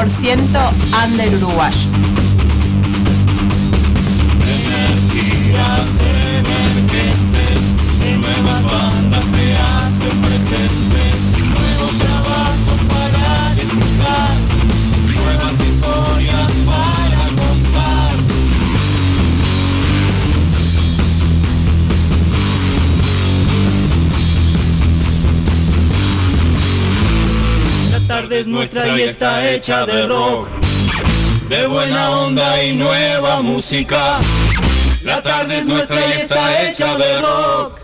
programa 100% Under Uruguayo. Energías emergentes, nuevas bandas se hacen presentes, nuevos trabajos para disfrutar, nuevas historias tarde es nuestra y está hecha de rock, de buena onda y nueva música. La tarde es nuestra y está hecha de rock,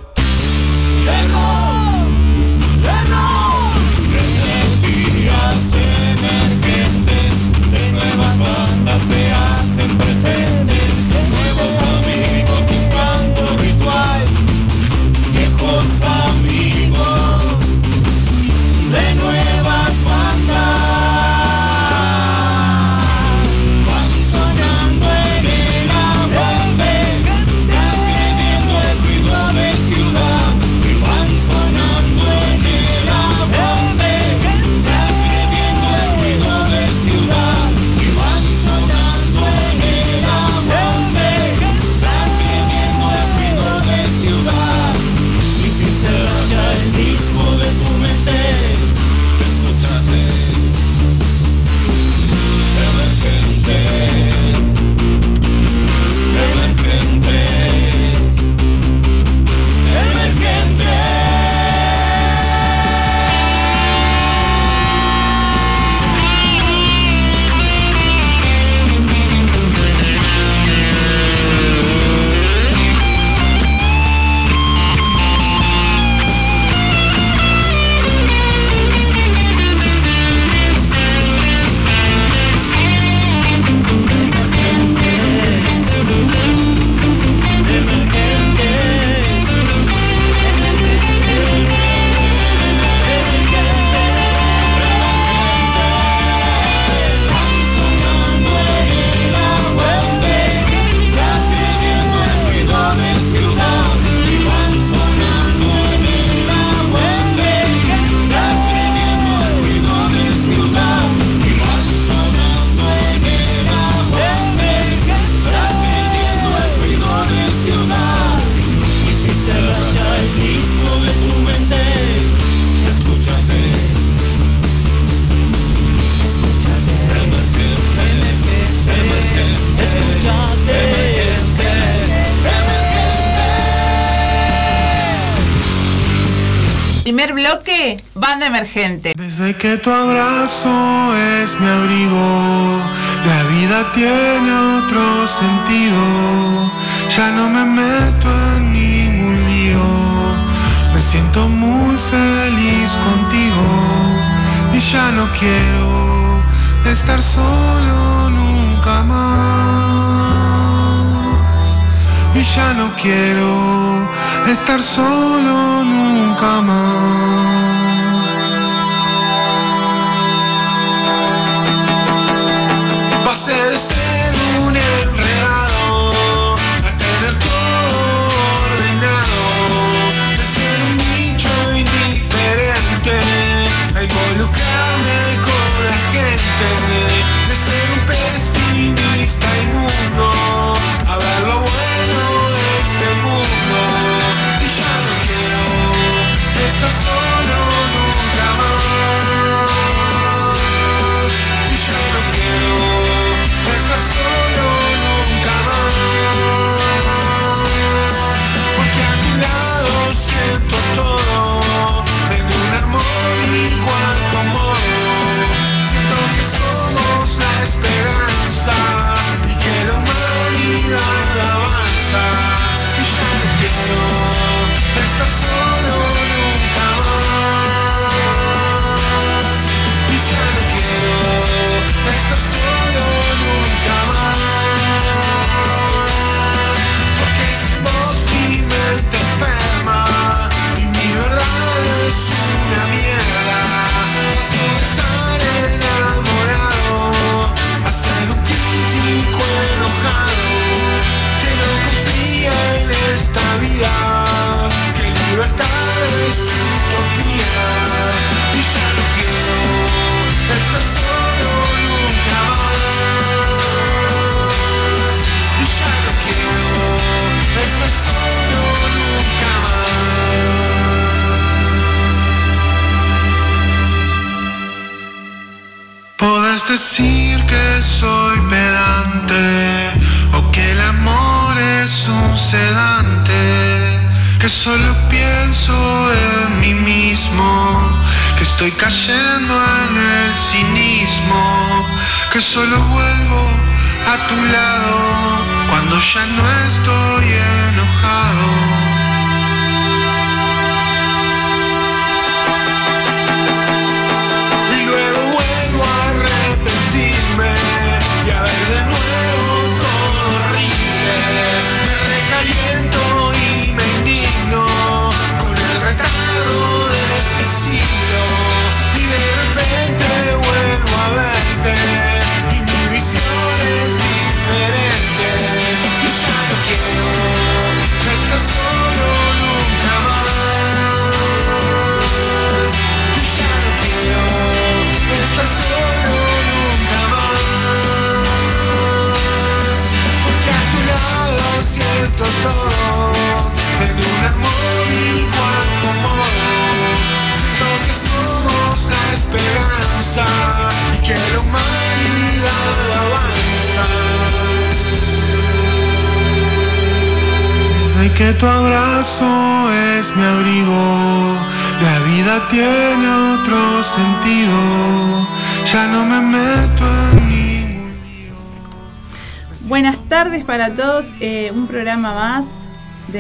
banda emergente. Desde que tu abrazo es mi abrigo, la vida tiene otro sentido. Ya no me meto en ningún lío, me siento muy feliz contigo y ya no quiero estar solo nunca más. Y ya no quiero estar solo nunca más.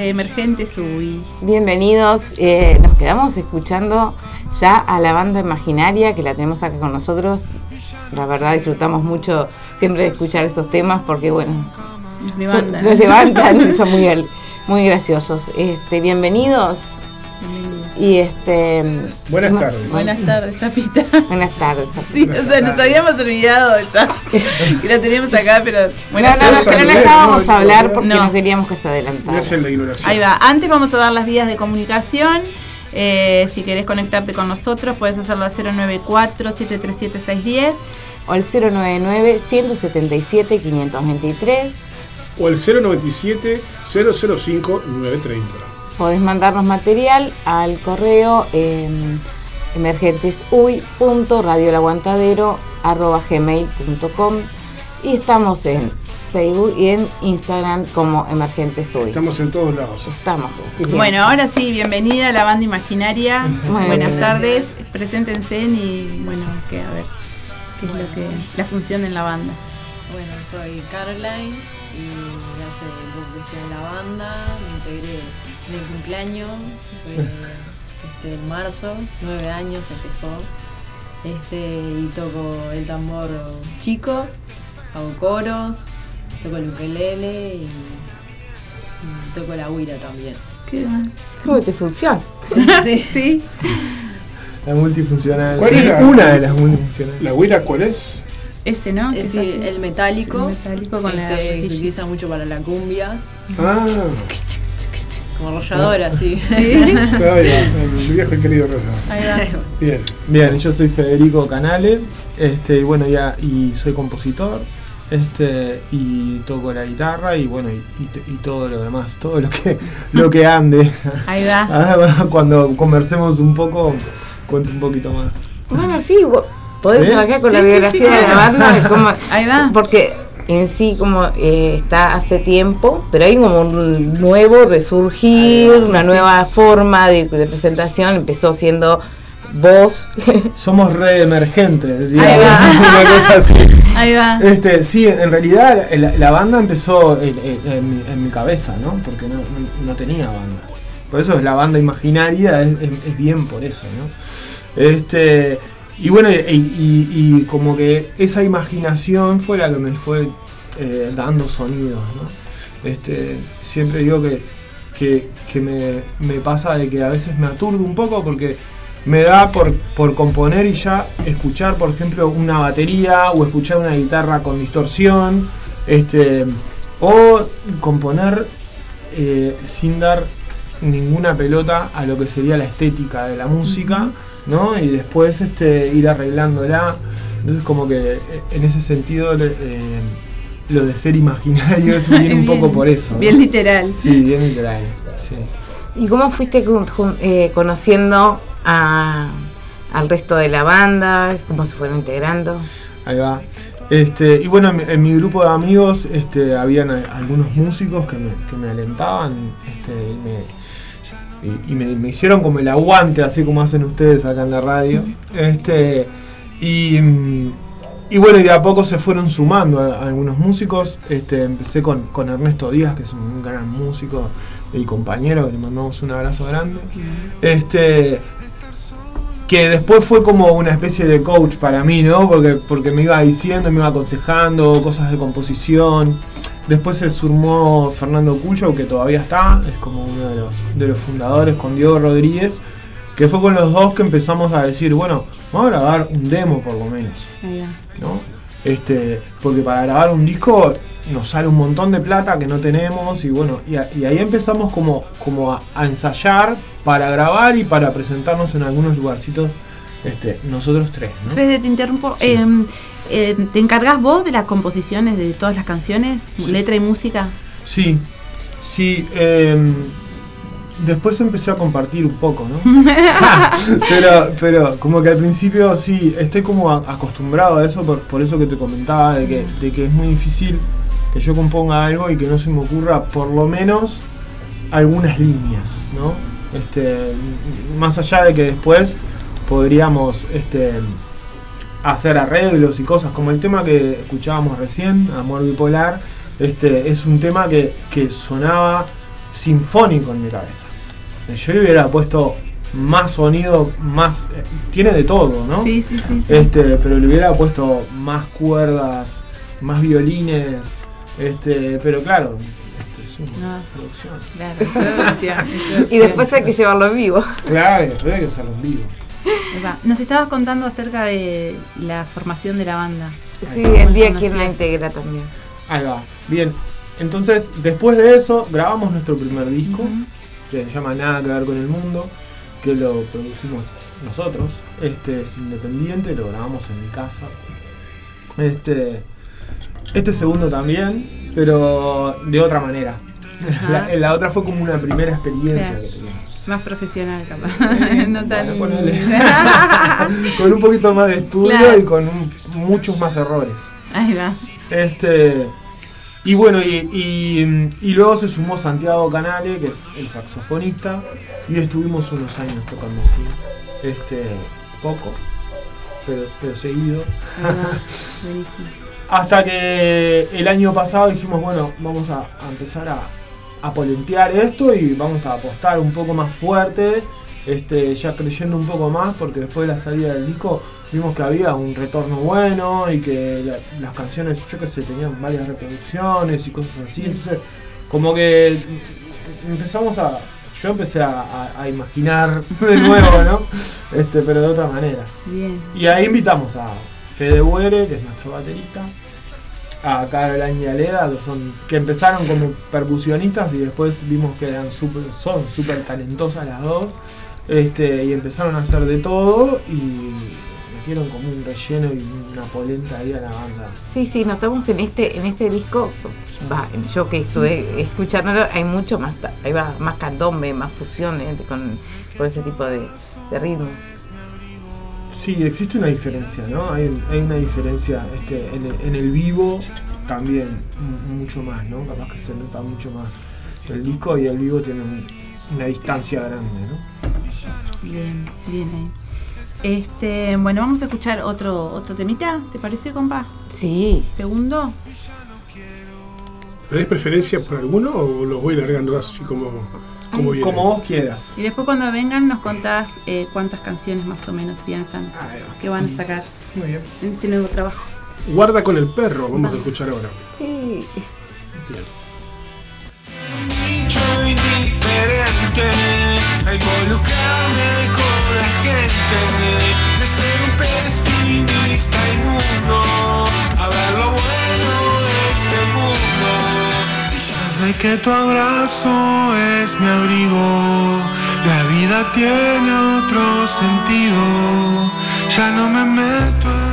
De Emergente Sui. Bienvenidos, eh, nos quedamos escuchando ya a la banda imaginaria que la tenemos acá con nosotros. La verdad disfrutamos mucho siempre de escuchar esos temas porque bueno, Nos son- levantan. los levantan, son muy, muy graciosos. Este, bienvenidos y este Buenas tardes. Buenas tardes, Zapita. Buenas tardes. Sí, o sea, nos habíamos olvidado que la teníamos acá, pero No, buenas no, no, tardes. pero no dejábamos no, hablar no, porque no. no queríamos que se adelantara. A hacer la ignoración. Ahí va. Antes vamos a dar las vías de comunicación. Eh, si querés conectarte con nosotros, puedes hacerlo a 094-737-610. O el 099-177-523. O el 097 005 930. Podés mandarnos material al correo eh, emergentesuy.radiolaguantadero.gmail.com y estamos en Facebook y en Instagram como Emergentes Uy. Estamos en todos lados. Estamos. sí. Bueno, ahora sí, bienvenida a la banda imaginaria. Muy Buenas bien. tardes, preséntense y bueno, que a ver, qué es lo que la función en la banda. Bueno, soy Caroline y hace que estoy en la banda, me integré en el cumpleaños, fue este, en marzo, nueve años festejó, este, y toco el tambor chico, hago coros, toco el ukelele y, y toco la huira también. ¿Qué Qué multifunción. Sí. Sí, La multifuncional. ¿Cuál es la- Una de las multifuncionales. ¿La huira cuál es? ese, ¿no? Es sí, el metálico, Sí, el metálico con la este, que se utiliza mucho para la cumbia, Ah, como rolladora, sí. sabe, el viejo y querido Rosa. Ahí va. Bien. Bien, yo soy Federico Canale, este, y bueno, ya, y soy compositor, este, y toco la guitarra y bueno, y, y t- y todo lo demás, todo lo que, lo que ande. Ahí va. Cuando conversemos un poco, cuento un poquito más. Bueno, sí, podés ¿Eh? arrancar con Sí, la sí, biografía sí, de la banda. Ahí va. Porque en sí como eh, está hace tiempo, pero hay como un nuevo resurgir, una nueva forma de, de presentación. Empezó siendo voz. Somos re emergentes, digamos, una cosa así. Ahí va. Este, sí, en realidad la, la banda empezó en, en- en mi- cabeza, ¿no? Porque no, no- no tenía banda. Por eso es la banda imaginaria, es, es- es bien por eso, ¿no? Este, y bueno, y, y- como que esa imaginación fue la que me fue eh, dando sonidos, ¿no? Este, siempre digo que, que, que me, me pasa de que a veces me aturdo un poco porque me da por, por componer y ya escuchar, por ejemplo, una batería o escuchar una guitarra con distorsión, este, o componer eh, sin dar ninguna pelota a lo que sería la estética de la música, ¿no? Y después este, ir arreglándola. Entonces como que eh, en ese sentido eh, lo de ser imaginario eso viene un Bien. poco por eso. ¿no? Bien literal. Sí, bien literal. Sí. ¿Y cómo fuiste con- eh, conociendo a- al resto de la banda? ¿Cómo se fueron integrando? Ahí va. Este, y bueno, en, mi- en mi grupo de amigos este, habían a- algunos músicos que me, que me alentaban este, y, me, y- me- hicieron como el aguante, así como hacen ustedes acá en la radio. Este, y, mm, y bueno, y de a poco se fueron sumando a- algunos músicos. Este, empecé con, con Ernesto Díaz, que es un gran músico y compañero, le mandamos un abrazo grande. Este, que después fue como una especie de coach para mí, ¿no? Porque, porque me iba diciendo, me iba aconsejando cosas de composición. Después se sumó Fernando Cuyo, que todavía está, es como uno de los, de los fundadores, con Diego Rodríguez, que fue con los dos que empezamos a decir, bueno, vamos a grabar un demo por lo menos. ¿no? Este, porque para grabar un disco nos sale un montón de plata que no tenemos y bueno, y, a- y ahí empezamos como, como a, a ensayar para grabar y para presentarnos en algunos lugarcitos, este, nosotros tres, ¿no? Fede, te interrumpo. Eh, eh, ¿Te encargas vos de las composiciones de todas las canciones? Sí. ¿Letra y música? Sí, sí. em, después empecé a compartir un poco, ¿no? pero, pero como que al principio sí, estoy como a- acostumbrado a eso, por, por eso que te comentaba, de que, de que es muy difícil que yo componga algo y que no se me ocurra por lo menos algunas líneas, ¿no? Este, más allá de que después podríamos este, hacer arreglos y cosas, como el tema que escuchábamos recién, Amor Bipolar, este, es un tema que, que sonaba sinfónico en mi cabeza. Yo le hubiera puesto más sonido, más... eh, tiene de todo, ¿no? Sí, sí, sí. sí. Este, pero le hubiera puesto más cuerdas, más violines, este, pero claro, este, es una No. producción. Claro, producción, Y después hay que llevarlo en vivo. Claro, hay que hacerlo en vivo. Nos estabas contando acerca de la formación de la banda. Sí, ¿Cómo el día quien la integra también. Ahí va, bien. Entonces, después de eso, grabamos nuestro primer disco, que se llama Nada que ver con el mundo, que lo producimos nosotros. Este es independiente, lo grabamos en mi casa. Este, este segundo también, pero de otra manera. La, la otra fue como una primera experiencia que. Más profesional, capaz. Eh, no tan. bueno, con un poquito más de estudio Claro. y con un- muchos más errores. Ahí va. Este. Y bueno, y, y- y luego se sumó Santiago Canale, que es el saxofonista, y estuvimos unos años tocando así. Este. poco, pero, pero seguido. Hasta que el año pasado dijimos, bueno, vamos a, a empezar a, a polentear esto y vamos a apostar un poco más fuerte, este, ya creyendo un poco más, porque después de la salida del disco vimos que había un retorno bueno y que la- las canciones, yo que sé, tenían varias reproducciones y cosas así. Entonces, como que empezamos a. Yo empecé a, a- a imaginar de nuevo, ¿no? Este, pero de otra manera. Bien. Y ahí invitamos a Fede Buere, que es nuestro baterista, a Caroline y Aleda, que, son, que empezaron como percusionistas y después vimos que eran super, son súper talentosas las dos. Este, y empezaron a hacer de todo y metieron como un relleno y una polenta ahí a la banda. Sí, sí, notamos en este, en este disco, va, yo que estuve escuchándolo, hay mucho más, ahí va, más candombe, más fusión eh, con, con ese tipo de, de ritmo. Sí, existe una diferencia, ¿no? Hay, hay una diferencia este, en, el, en el vivo también, mucho más, ¿no? Capaz que se nota mucho más. El disco y el vivo tienen un- una distancia grande, ¿no? Bien, bien ahí. Este, bueno, vamos a escuchar otro, otro temita, ¿te parece, compa? Sí, Segundo. ¿Tenés preferencia por alguno o los voy largando así como, como vos quieras. Y después cuando vengan nos contás eh, cuántas canciones más o menos piensan va. que van a sacar Muy bien. en este nuevo trabajo. Guarda con el perro, vamos a escuchar ahora. sí. Bien. a involucrarme con la gente de ser un pesimista inmundo desde que tu abrazo es mi abrigo la vida tiene otro sentido. Ya no me meto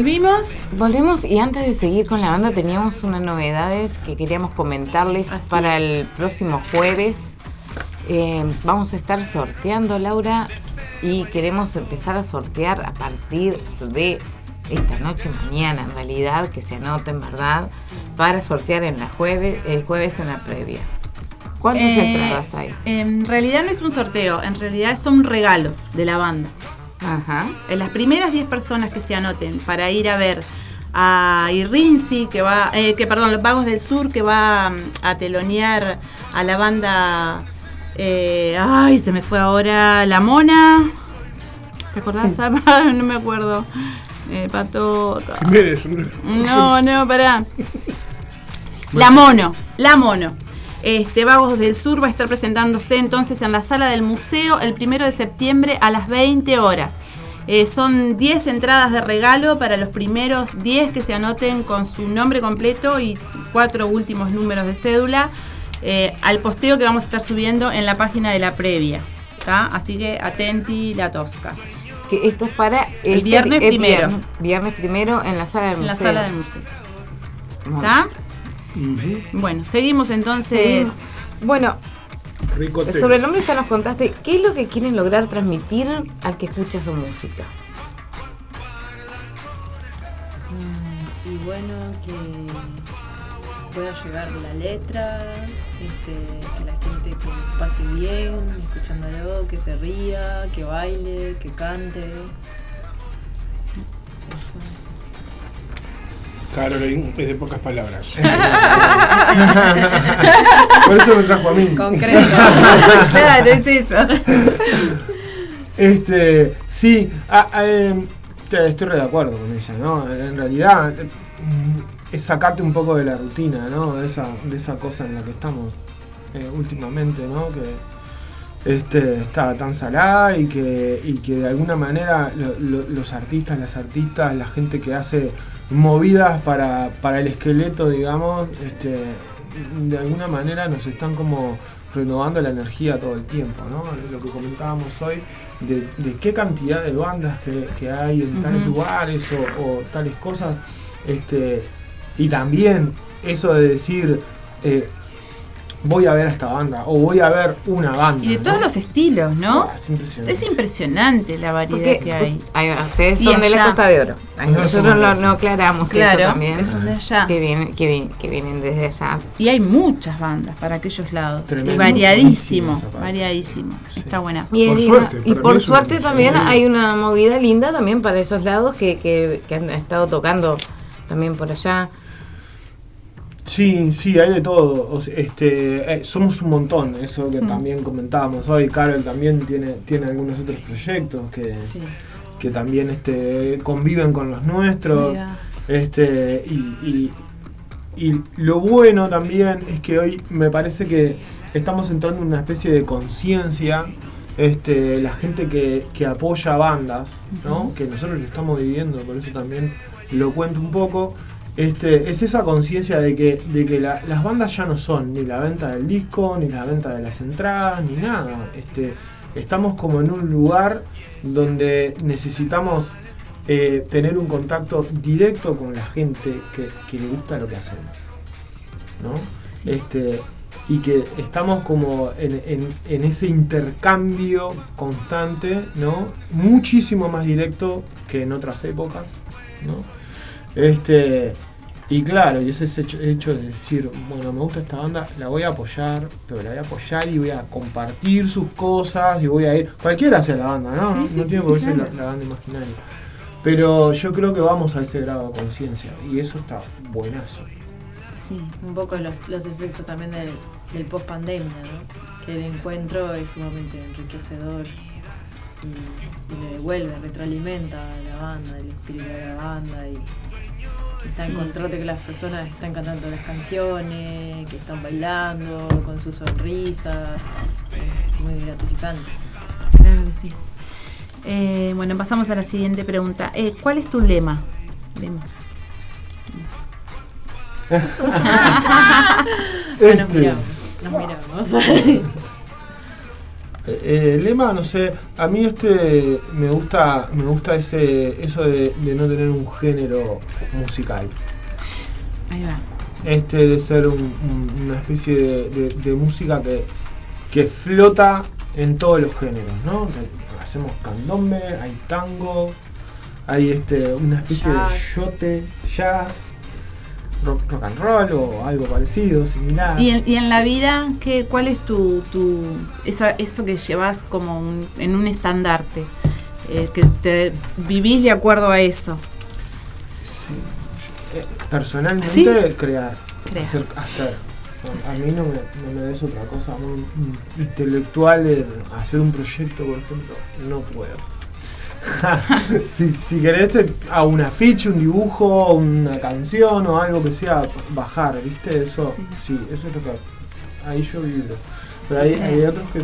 volvimos. Volvemos y antes de seguir con la banda teníamos unas novedades que queríamos comentarles Así para es. el próximo jueves. Eh, vamos a estar sorteando, Laura, y queremos empezar a sortear a partir de esta noche, mañana en realidad, que se anoten, ¿verdad? Para sortear en la jueves, el jueves en la previa. ¿Cuántas Eh, entradas hay? En realidad no es un sorteo, en realidad es un regalo de la banda. Ajá. En las primeras 10 personas que se anoten para ir a ver a Irrinzi, que va, eh, que perdón, los Vagos del Sur, que va mm, a telonear a la banda, eh, ay, se me fue ahora, La Mona. ¿Te acordás? No me acuerdo. Eh, Pato. No, no, pará. La Mono, La Mono. Este, Vagos del Sur va a estar presentándose entonces en la sala del museo el primero de septiembre a las 20 horas. Eh, son 10 entradas de regalo para los primeros 10 que se anoten con su nombre completo y cuatro últimos números de cédula eh, al posteo que vamos a estar subiendo en la página de la previa. ¿tá? Así que atenti la tosca. Que esto es para El viernes primero. Viernes, viernes primero en la sala del En la museo. sala del museo. ¿Está? Bueno, seguimos entonces. Bueno, Rico tema. sobre el nombre ya nos contaste. ¿Qué es lo que quieren lograr transmitir al que escucha su música? Y bueno, que pueda llegar la letra, este, que la gente que pase bien escuchándolo, que se ría, que baile, que cante. Caroline es de pocas palabras. Por eso me trajo a mí. Concreto. claro, es eso. Este, sí, ah, ah, eh, te- estoy re de acuerdo con ella, ¿no? En realidad mm, es sacarte un poco de la rutina, ¿no? De esa, de esa cosa en la que estamos eh, últimamente, ¿no? Que este, está tan salada y que, y que de alguna manera lo- lo- los artistas, las artistas, la gente que hace movidas para, para el esqueleto, digamos, este, de alguna manera nos están como renovando la energía todo el tiempo, ¿no? Lo que comentábamos hoy, de, de qué cantidad de bandas que, que hay en tales lugares o, o tales cosas, este, y también eso de decir, eh, voy a ver a esta banda, o voy a ver una banda. Y de ¿no? todos los estilos, ¿no? Ah, es impresionante. Es impresionante la variedad Porque que hay. ahí va, ustedes Y son de la allá. Costa de Oro. Nosotros no, aclaramos Claro, eso también. que son de allá. Que vienen, que, vienen, que vienen desde allá. Y hay muchas bandas para aquellos lados. Tremendo. Y variadísimo, variadísimo. Está buenazo. Y, Por suerte, y por suerte también sí. hay una movida linda también para esos lados que, que, que han estado tocando también por allá. Sí, sí, hay de todo. O sea, este, eh, somos un montón, eso Mm. que también comentábamos hoy. Carol también tiene, tiene algunos otros proyectos que, Sí. que también este, conviven con los nuestros. Este, y, y- y lo bueno también es que hoy me parece que estamos entrando en una especie de conciencia. Este, la gente que, que apoya bandas, ¿no? que nosotros lo estamos viviendo, por eso también lo cuento un poco. Este, es esa conciencia de que, de que la- las bandas ya no son ni la venta del disco, ni la venta de las entradas, ni nada. Este, estamos como en un lugar donde necesitamos eh, tener un contacto directo con la gente que, que le gusta lo que hacemos. ¿no? Sí. Este, y que estamos como en, en- en ese intercambio constante, ¿no? Muchísimo más directo que en otras épocas, ¿no? Este, y claro, y ese es hecho, hecho de decir, bueno, me gusta esta banda, la voy a apoyar, pero la voy a apoyar y voy a compartir sus cosas y voy a ir, cualquiera sea la banda, ¿no? Sí, no sí, tiene por qué ser la, la banda imaginaria. Pero yo creo que vamos a ese grado de conciencia y eso está buenazo. Sí. Un poco los, los efectos también del, del post pandemia, ¿no? Que el encuentro es sumamente enriquecedor y, y le devuelve, retroalimenta a la banda, el espíritu de la banda y está Sí. encontrarte que las personas están cantando las canciones, que están bailando con sus sonrisas, muy gratificante. Claro que sí. Eh, bueno, pasamos a la siguiente pregunta. Eh, ¿Cuál es tu lema? Lema. Nos Este, miramos, nos miramos. Eh, el lema, no sé, a mí este me gusta, me gusta ese, eso de, de no tener un género musical. Ahí va. Este de ser un- un- una especie de, de- de música que, que flota en todos los géneros, ¿no? Hacemos candombe, hay tango, hay este una especie Jazz. de yote, jazz, rock, rock and roll o algo parecido, similar. ¿Y en, y en la vida, ¿qué, cuál es tu, tu eso, eso que llevas como un- en un estandarte? Eh, que te vivís de acuerdo a eso. Sí. Eh, Personalmente, ¿Sí? crear, Crear. hacer. hacer. A- A mí no me, no me des otra cosa. Un intelectual, hacer un proyecto, por ejemplo, no puedo. si, si querés, hago un afiche, un dibujo, una canción o algo que sea, bajar, ¿viste? Eso, Sí. sí, eso es lo que. Ahí yo vibro. Pero hay, Sí. hay otros que.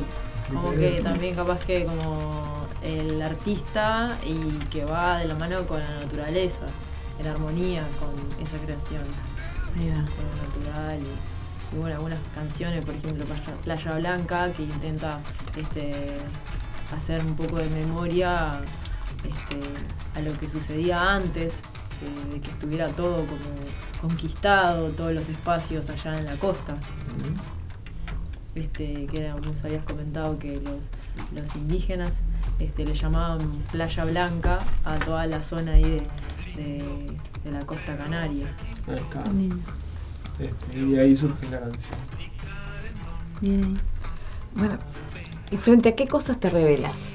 Como que también capaz que como el artista y que va de la mano con la naturaleza, en armonía con esa creación, va. con lo natural y, y bueno, algunas canciones, por ejemplo Playa, Playa Blanca, que intenta este, hacer un poco de memoria este, a lo que sucedía antes, eh, de que estuviera todo como conquistado, todos los espacios allá en la costa este, que era, vos habías comentado que los, los indígenas este, le llamaban Playa Blanca a toda la zona ahí de, de- de la costa canaria. Ahí está. Este, y de ahí surge la canción. Bien ahí. Bueno, ¿y frente a qué cosas te revelas?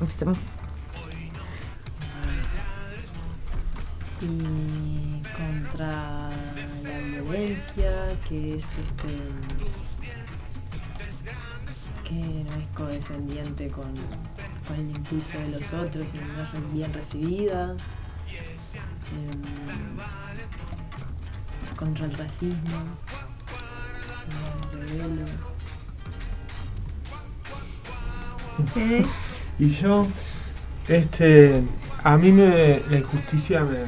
Empecemos. Y contra la violencia, que es este que no es condescendiente con, con el impulso de los otros y no es bien recibida. Em, contra el racismo. Y yo, este, a mí me, la injusticia me,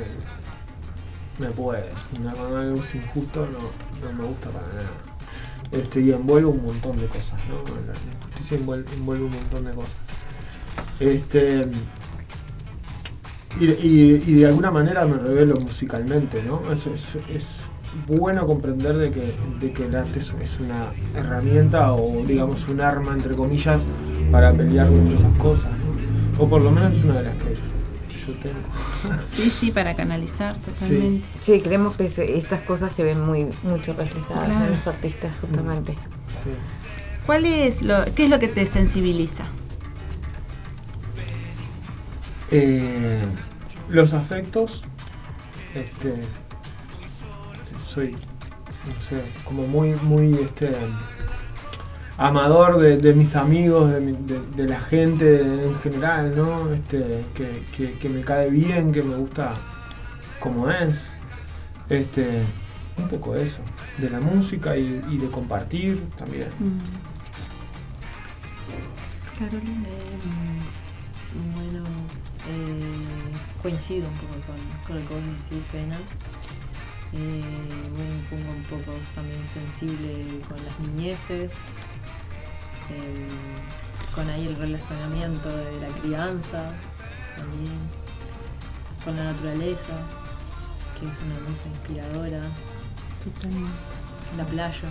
me puede. Una- Cuando es injusto no, no me gusta para nada. Este, y envuelve un montón de cosas, ¿no? La, injusticia envuelve, un montón de cosas. Este, y, y- y de alguna manera me revelo musicalmente, ¿no? Es, es- es bueno comprender de que, de que el arte es una herramienta o digamos un arma entre comillas para pelear contra esas cosas, ¿no? O por lo menos es una de las que yo tengo. Sí, sí, para canalizar totalmente. Sí, creemos que se- estas cosas se ven muy mucho reflejadas Claro. en los artistas, justamente. Sí. ¿Cuál es lo, qué es lo que te sensibiliza? Eh, los afectos, este, soy, no sé, como muy, muy, este, amador de, de mis amigos, de, mi- de- de la gente en general, ¿no? Este, que, que- que me cae bien, que me gusta como es, este, un poco eso, de la música y, y de compartir también. Carolina. Eh, bueno, eh, coincido un poco con, con lo que vos decís, Pena. Eh, bueno, me pongo un poco también sensible con las niñeces, eh, con ahí el relacionamiento de la crianza también, con la naturaleza, que es una cosa inspiradora, la playa.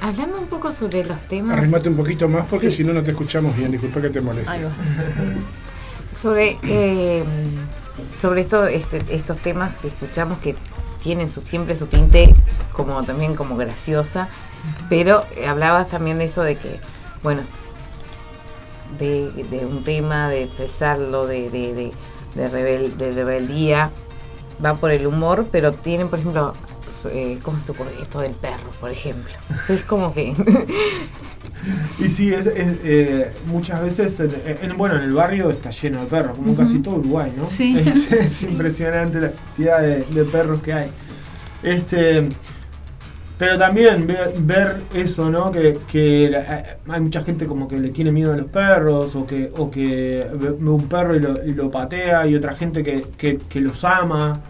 Hablando un poco sobre los temas, Arrimate un poquito más porque Sí. si no, no te escuchamos bien. Disculpa que te moleste. Va. sobre eh, sobre esto, este- estos temas que escuchamos que tienen su, siempre su tinte como también como graciosa, pero eh, hablabas también de esto de que, bueno, de, de un tema, de expresarlo, de, de, de, de rebel- de rebeldía, va por el humor, pero tienen, por ejemplo, eh, ¿cómo se te ocurre? Esto del perro, por ejemplo. Es como que... Y sí, es, es, eh, muchas veces, en, en- bueno, en el barrio está lleno de perros, como casi todo Uruguay, ¿no? Sí. Este, es impresionante la cantidad de, de perros que hay. Este, pero también ver, ver eso, ¿no? Que, que la- eh, hay mucha gente como que le tiene miedo a los perros, o que, o que ve un perro y lo, y lo patea, y otra gente que, que, que los ama,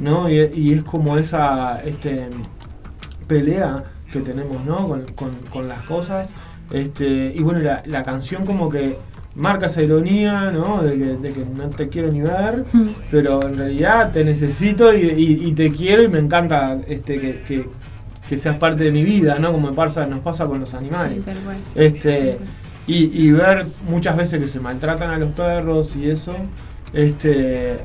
¿no? Y, y es como esa este, pelea que tenemos, ¿no? Con, con- con las cosas. Este, y bueno, la, la canción como que marca esa ironía, ¿no? De que, de que no te quiero ni ver, pero en realidad te necesito y, y- y te quiero y me encanta este, que, que- que seas parte de mi vida, ¿no? Como pasa, nos pasa con los animales. Sí. Este, y, y ver muchas veces que se maltratan a los perros y eso, este,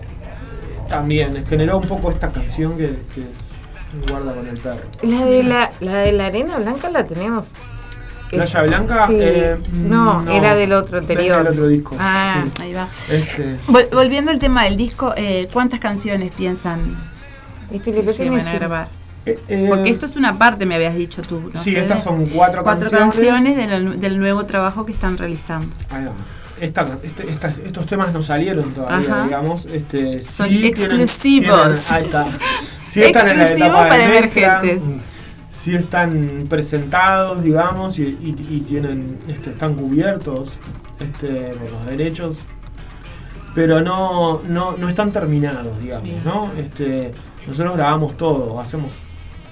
también generó un poco esta canción que, que es guarda con el perro. La de la, la de la arena blanca la tenemos. Playa Blanca, Sí. eh, no, no, era del otro es del anterior. otro disco, Ah, sí. Ahí va. Este, Vol- volviendo al tema del disco, eh, ¿cuántas canciones piensan este que llevan a grabar? eh, eh, Porque esto es una parte, me habías dicho tú. ¿no, sí, Fede? estas son cuatro, cuatro canciones. canciones del, del nuevo trabajo que están realizando. Ahí va. Esta- este- estas- estos temas no salieron todavía, Ajá. digamos. Este, Son sí tienen- exclusivos. tienen- ahí está. Sí están en la Exclusivo etapa de para mezcla, emergentes. Sí están presentados, digamos, y, y- y tienen, este, están cubiertos este, por los derechos, pero no, no, no están terminados, digamos, ¿no? Este, nosotros grabamos todo, hacemos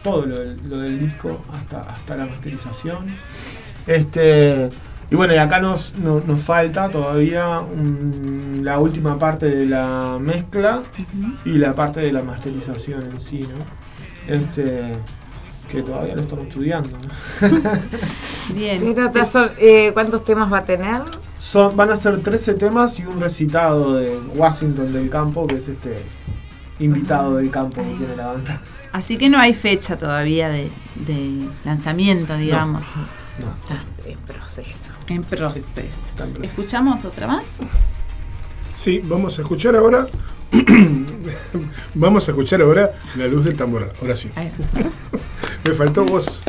todo lo, del- lo del disco hasta, hasta la masterización. Este, y bueno, y acá nos, no- nos falta todavía un- la última parte de la mezcla y la parte de la masterización en sí, ¿no? Este, que todavía lo estamos estudiando. Bien. Eh, ¿Cuántos temas va a tener? Son, van a ser 13 temas y un recitado de Washington del Campo, que es este invitado del campo que tiene la banda. Así que no hay fecha todavía de, lanzamiento, digamos. No. Está en proceso. En proceso. ¿Escuchamos otra más? Sí, vamos a escuchar ahora Vamos a escuchar ahora la luz del tambor. Ahora sí. Me faltó voz.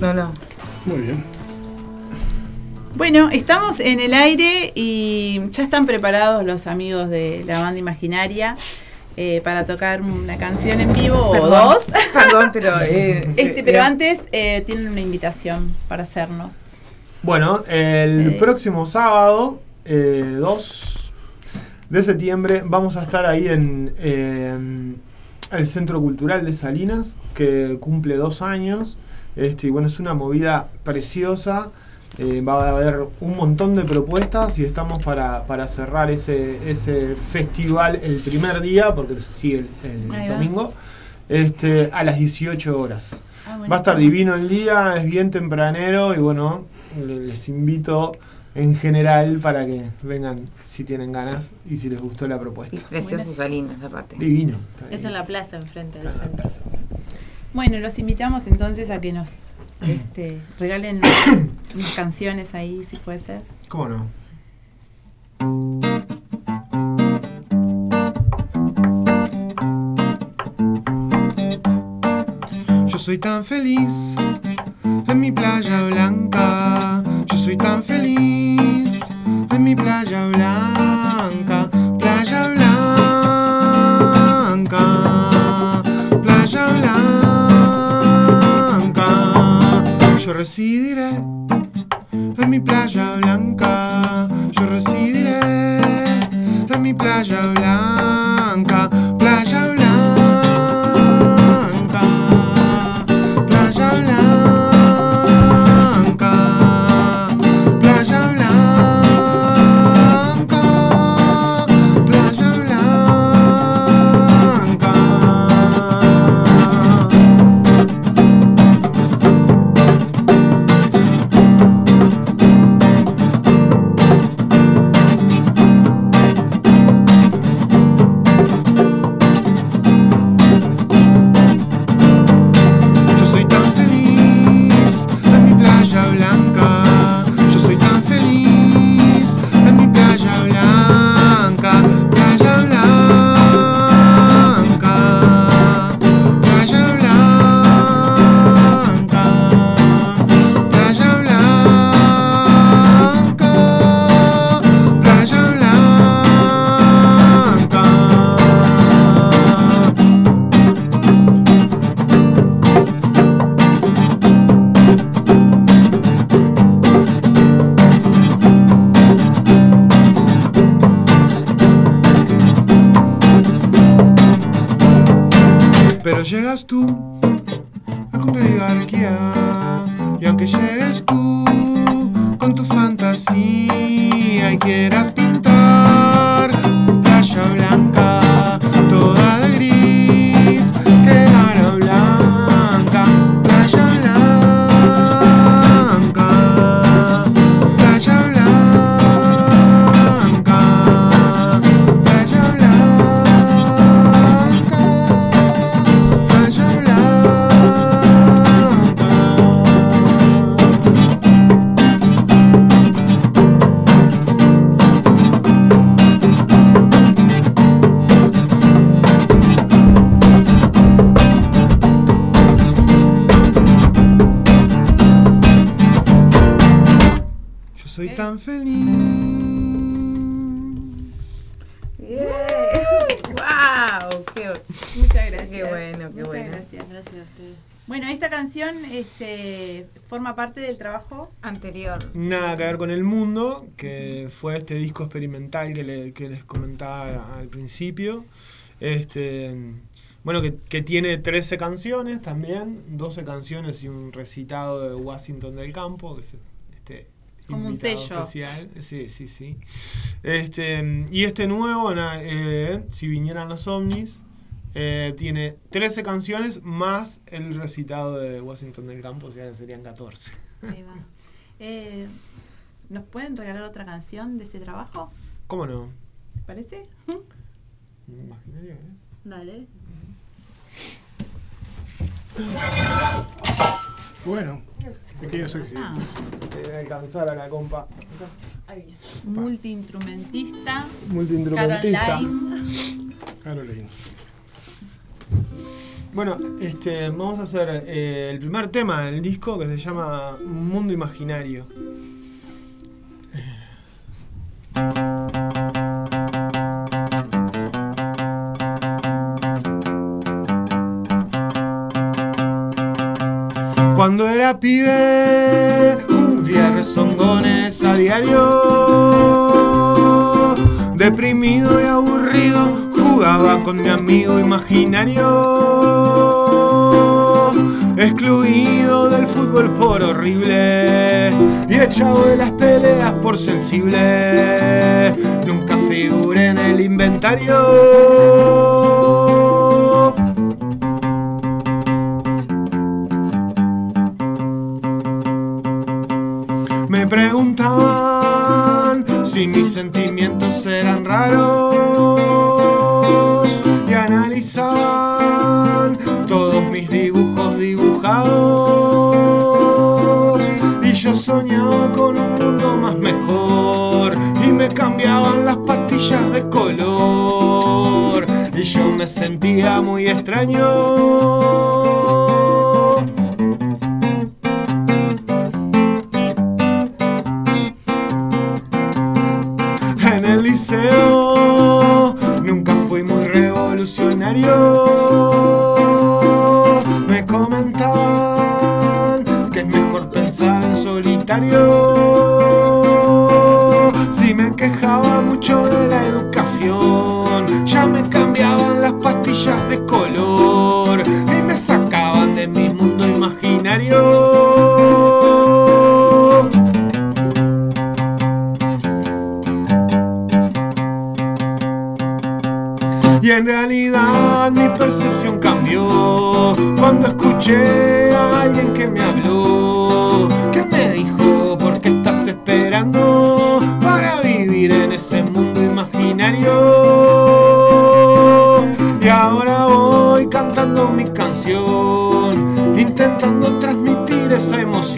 No, no. Muy bien. Bueno, estamos en el aire y ya están preparados los amigos de la banda imaginaria. Eh, para tocar una canción en vivo o dos. Perdón, pero. Eh, este, eh, pero antes tienen una invitación para hacernos. Bueno, el próximo sábado, 2 de septiembre, vamos a estar ahí en el Centro Cultural de Salinas que cumple dos años. Este, y bueno, es una movida preciosa. Eh, va a haber un montón de propuestas y estamos para, para cerrar ese, ese festival el primer día, porque sigue el, domingo, este, a las 18 horas. Ah, Va a estar divino el día, es bien tempranero y bueno, le- les invito en general para que vengan si tienen ganas y si les gustó la Y propuesta. preciosos Salinas aparte. Divino. está Es divino. en la plaza, enfrente del centro. Bueno, los invitamos entonces a que nos este, regalen unas canciones ahí, si puede ser. ¿Cómo no? Yo soy tan feliz en mi playa blanca. Yo soy tan feliz en mi playa blanca. Residiré en mi playa forma parte del trabajo. Anterior. Nada que ver con el mundo, que fue este disco experimental que, le- que les comentaba al principio. Este, bueno, que, que tiene 13 canciones también, 12 canciones y un recitado de Washington del Campo, que es este Como un sello. especial. Sí, sí, sí. Este, y este nuevo, na- eh, si vinieran los ovnis, eh, tiene 13 canciones más el recitado de Washington del Campo, o sea, serían 14. Ahí va. Eh, ¿Nos pueden regalar otra canción de ese trabajo? ¿Cómo no? ¿Te parece? Imaginario, ¿eh? Dale. Bueno, pequeños accidentes. Debe alcanzar a la compa. Ahí viene. Multiinstrumentista. Multiinstrumentista. Caroline. Caroline. Bueno, este, vamos a hacer eh, el primer tema del disco que se llama Mundo Imaginario. Cuando era pibe, cubría rezongones a diario. Deprimido y aburrido, jugaba con mi amigo imaginario, excluido del fútbol por horrible y echado de las peleas por sensible. Nunca figuré en el inventario. Me preguntaban si mis sentimientos eran raros soñaba con un mundo más mejor y me cambiaban las pastillas de color. Y yo me sentía muy extraño. en el liceo. Nunca fui muy revolucionario. Si me quejaba mucho de la educación, ya me cambiaban las pastillas de color y me sacaban de mi mundo imaginario. Y en realidad mi percepción cambió cuando escuché a alguien que me habló,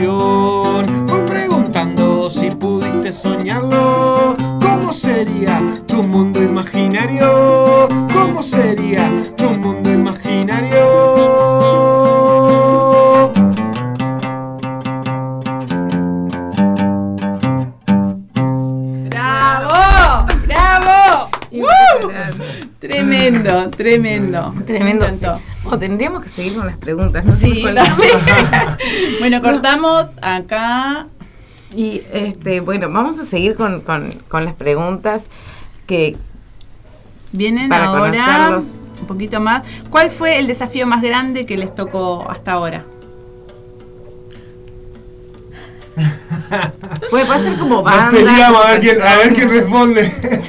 esa con las preguntas, ¿no? sé Sí, bueno, cortamos acá. Y este, bueno, vamos a seguir con, con, con las preguntas que Vienen Para ahora conocerlos. un poquito más. ¿Cuál fue el desafío más grande que les tocó hasta ahora? puede, puede ser como Nos banda. peleamos como a ver quién, a ver quién persona. responde.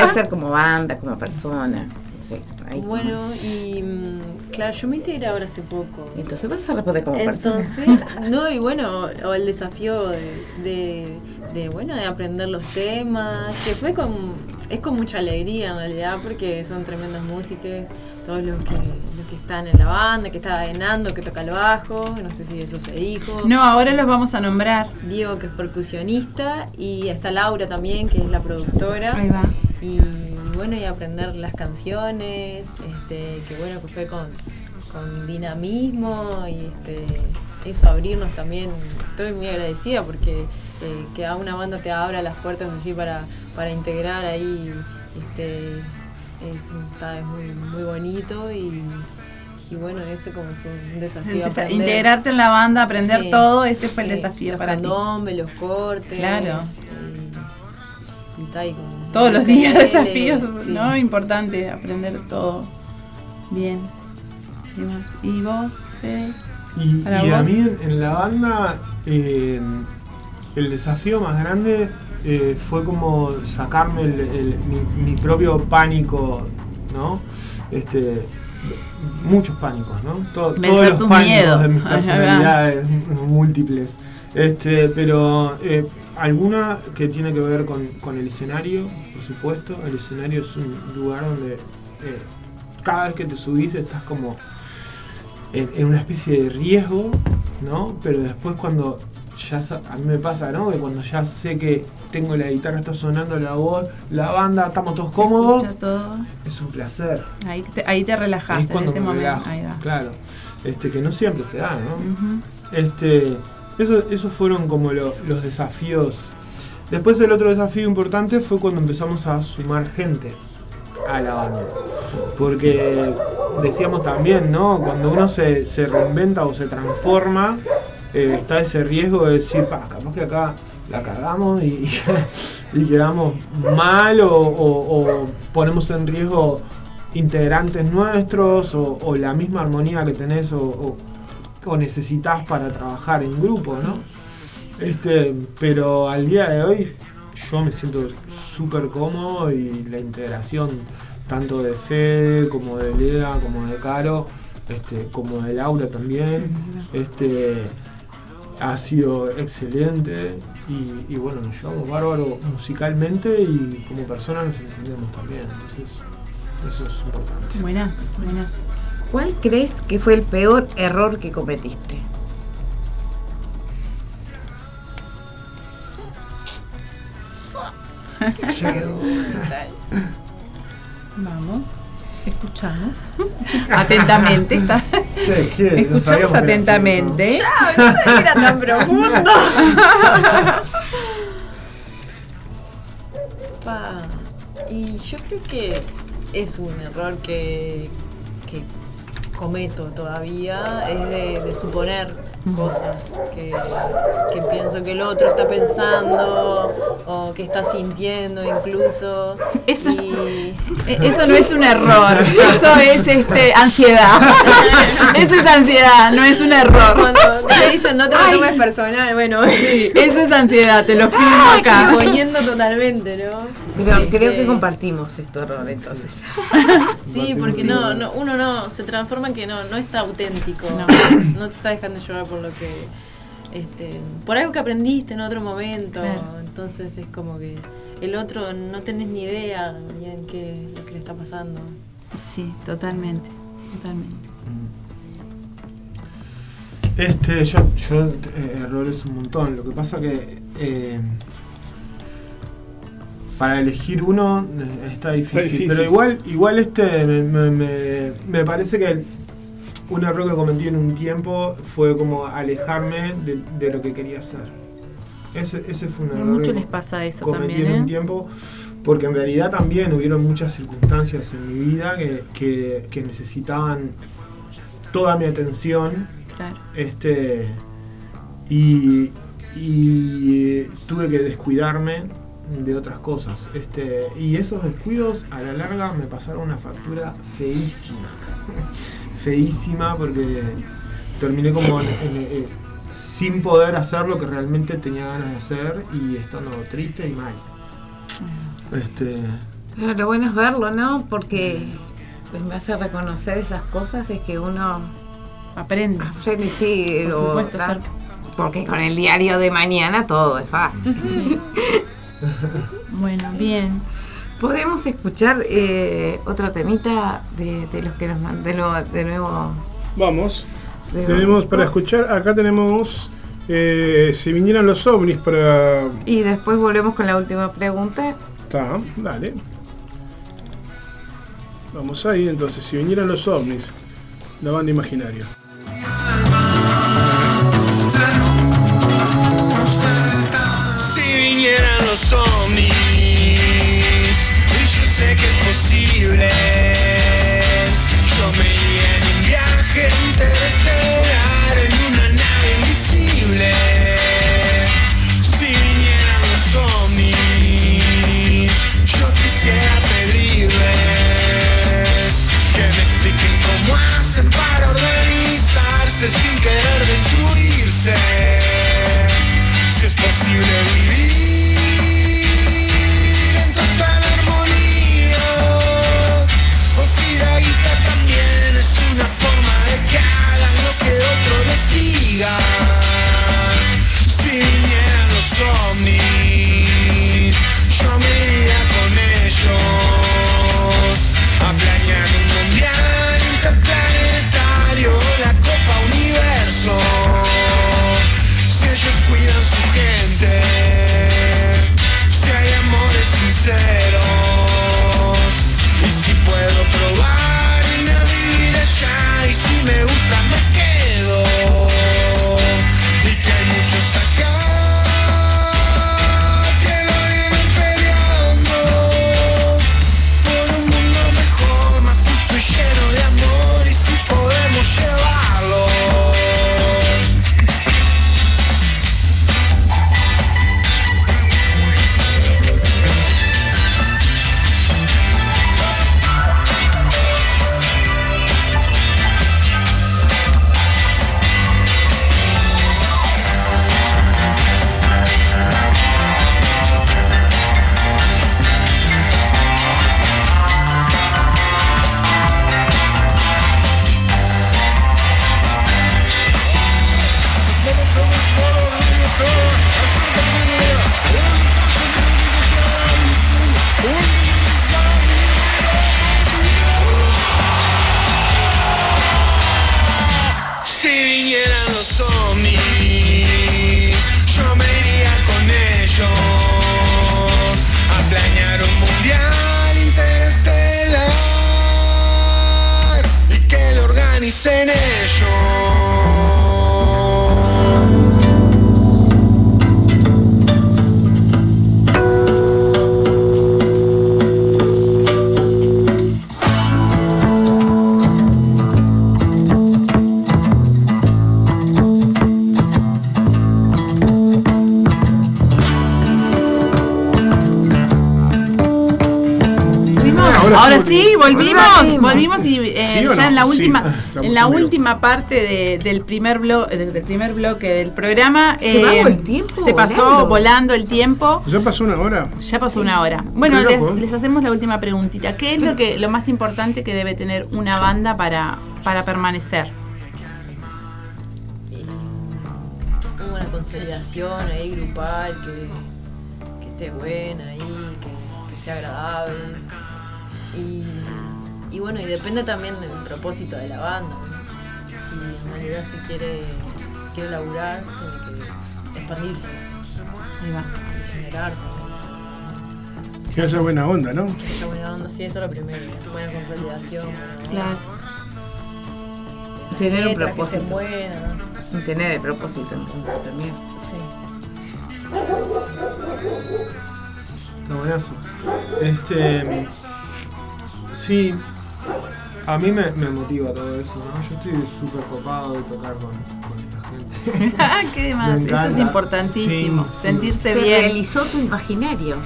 Puede ser como banda, como persona. Sí, ahí como- Bueno, y mm, claro, yo me integré ahora hace poco. Entonces vas a responder como persona. Entonces, no, y bueno, o el desafío de, de, de, bueno, de aprender los temas, que fue con, es con mucha alegría en realidad, porque son tremendos músicos, todos los que, los que están en la banda, que está Enando, que toca el bajo, no sé si eso se dijo. No, ahora los vamos a nombrar. Diego, que es percusionista, y está Laura también, que es la productora. Ahí va. Y bueno, y aprender las canciones, este, que bueno, que fue con, con dinamismo y este, eso, abrirnos también. Estoy muy agradecida porque eh, que a una banda te abra las puertas así para, para integrar ahí, este, es- está, es muy, muy bonito y, y bueno, ese como fue un desafío. Aprender. integrarte en la banda, aprender Sí, todo, ese fue el desafío los para ti. candombes, los cortes. Claro. Y, y y Todos los días desafíos, sí. ¿no? Importante aprender todo. Bien. ¿Y vos, Fede? Y, a mí en, la banda eh, el desafío más grande eh, fue como sacarme el- el- mi, mi propio pánico, ¿no? Este, muchos pánicos, ¿no? To- Vencer todos los pánicos miedos. de mis personalidades múltiples. Este, pero eh, alguna que tiene que ver con, con el escenario, por supuesto. El escenario es un lugar donde eh, cada vez que te subís estás como en, en una especie de riesgo, ¿no? Pero después cuando ya a mí me pasa, ¿no? Que cuando ya sé que tengo la guitarra, está sonando la voz, la banda, estamos todos cómodos, todo. es un placer. Ahí te, ahí te relajás es en ese me momento. relajo, Ahí va. claro. Este, que no siempre se da, ¿no? Este, eso, esos fueron como lo- los desafíos. Después el otro desafío importante fue cuando empezamos a sumar gente a la banda. Porque decíamos también, ¿no? Cuando uno se, se reinventa o se transforma, eh, está ese riesgo de decir, pa, capaz que acá la cargamos y, y quedamos mal o, o- ponemos en riesgo integrantes nuestros o, la misma armonía que tenés o necesitas para trabajar en grupo, ¿no? Este, pero al día de hoy yo me siento súper cómodo y la integración tanto de Fede como de Lea, como de Caro, este, como de Laura también, este, ha sido excelente y, y bueno, nos llevamos bárbaro musicalmente y como personas nos entendemos también, entonces eso es importante. Buenazo, buenazo. ¿Cuál crees que fue el peor error que cometiste? Vamos, escuchamos. Atentamente. Está. Che, ¿qué? No Escuchamos sabíamos que era atentamente. Era tan profundo. Pa, y yo creo que es un error que, que cometo todavía, es de, de suponer cosas que, que pienso que el otro está pensando o que está sintiendo incluso. Eso- Y Eh, Eso no es un error, eso es este ansiedad. Eso es ansiedad, no es un error. cuando te dicen no te lo tomes personal, bueno, Sí, eso es ansiedad, te lo firmo acá. poniendo totalmente, ¿no? Pero Este, creo que compartimos este error entonces. Sí, porque no, no, uno no se transforma en que no, no está auténtico, No. no. te está dejando llevar por lo que, este, por algo que aprendiste en otro momento, Claro. entonces es como que el otro no tenés ni idea bien qué lo que le está pasando. Sí, totalmente, totalmente. Este, yo, yo eh, errores un montón. Lo que pasa que eh, para elegir uno eh, está difícil. difícil. Pero igual, igual este me, me- me- me parece que un error que cometí en un tiempo fue como alejarme de, de lo que quería hacer. Ese, ese fue un error. muchos que les pasa eso cometí también, en un ¿eh? tiempo. Porque en realidad también hubieron muchas circunstancias en mi vida que, que- que necesitaban toda mi atención Claro. este y, y tuve que descuidarme de otras cosas este y esos descuidos a la larga me pasaron una factura feísima feísima porque terminé como en- en- sin poder hacer lo que realmente tenía ganas de hacer y estando triste y mal este Pero lo bueno es verlo, ¿no? Porque pues, me hace reconocer esas cosas, es que uno Aprende. aprende, sí, Por o- supuesto, ah, porque con el diario de mañana todo es fácil. Bueno, bien. Podemos escuchar eh, otro temita de, de los que nos mandó de, nuevo- de nuevo. Vamos. de- Tenemos para escuchar, acá tenemos eh, si vinieran los ovnis para... Y después volvemos con la última pregunta. Está, dale. Vamos ahí entonces, si vinieran los ovnis, la banda imaginario. Los ovnis, y yo sé que es posible, yo me iría en un viaje interestelar en una nave invisible. Si vinieran los ovnis, yo quisiera pedirles que me expliquen cómo hacen para organizarse sin querer destruirse. Si es posible vivir investigan si los ovnis. Yo me iría con ellos a planear un mundial interplanetario, la Copa Universo. Si ellos cuidan su gente, si hay amores sinceros y si puedo probar y me vivir allá y si me gusta volvimos, Volvimos. y eh, ¿Sí o ya no? en la última, en la última parte de- del primer blo- del primer bloque del programa Se eh, el tiempo se pasó volando. volando el tiempo. ¿Ya pasó una hora? Ya pasó una hora. Bueno, les, les hacemos la última preguntita. ¿Qué es lo que lo más importante que debe tener una banda para, para permanecer? Una consolidación ahí grupal que, que esté buena ahí, que, que sea agradable. Y, y bueno, y depende también del propósito de la banda. ¿no? Si en realidad se quiere, se quiere laburar, tiene que expandirse, Ahí va. generar también. Que haya buena onda, ¿no? Esa buena banda, sí, eso es lo primero. Buena consolidación, buena Claro. onda. Tener un que propósito. buenas, Sin tener el propósito entonces también. sí. Está buenazo. Este. Sí. A mí me, me motiva todo eso, ¿no? Yo estoy súper copado de tocar con, con esta gente. Ah, ¿Qué más? Me Eso es importantísimo. Sí, sí. Sentirse Se bien. realizó tu imaginario.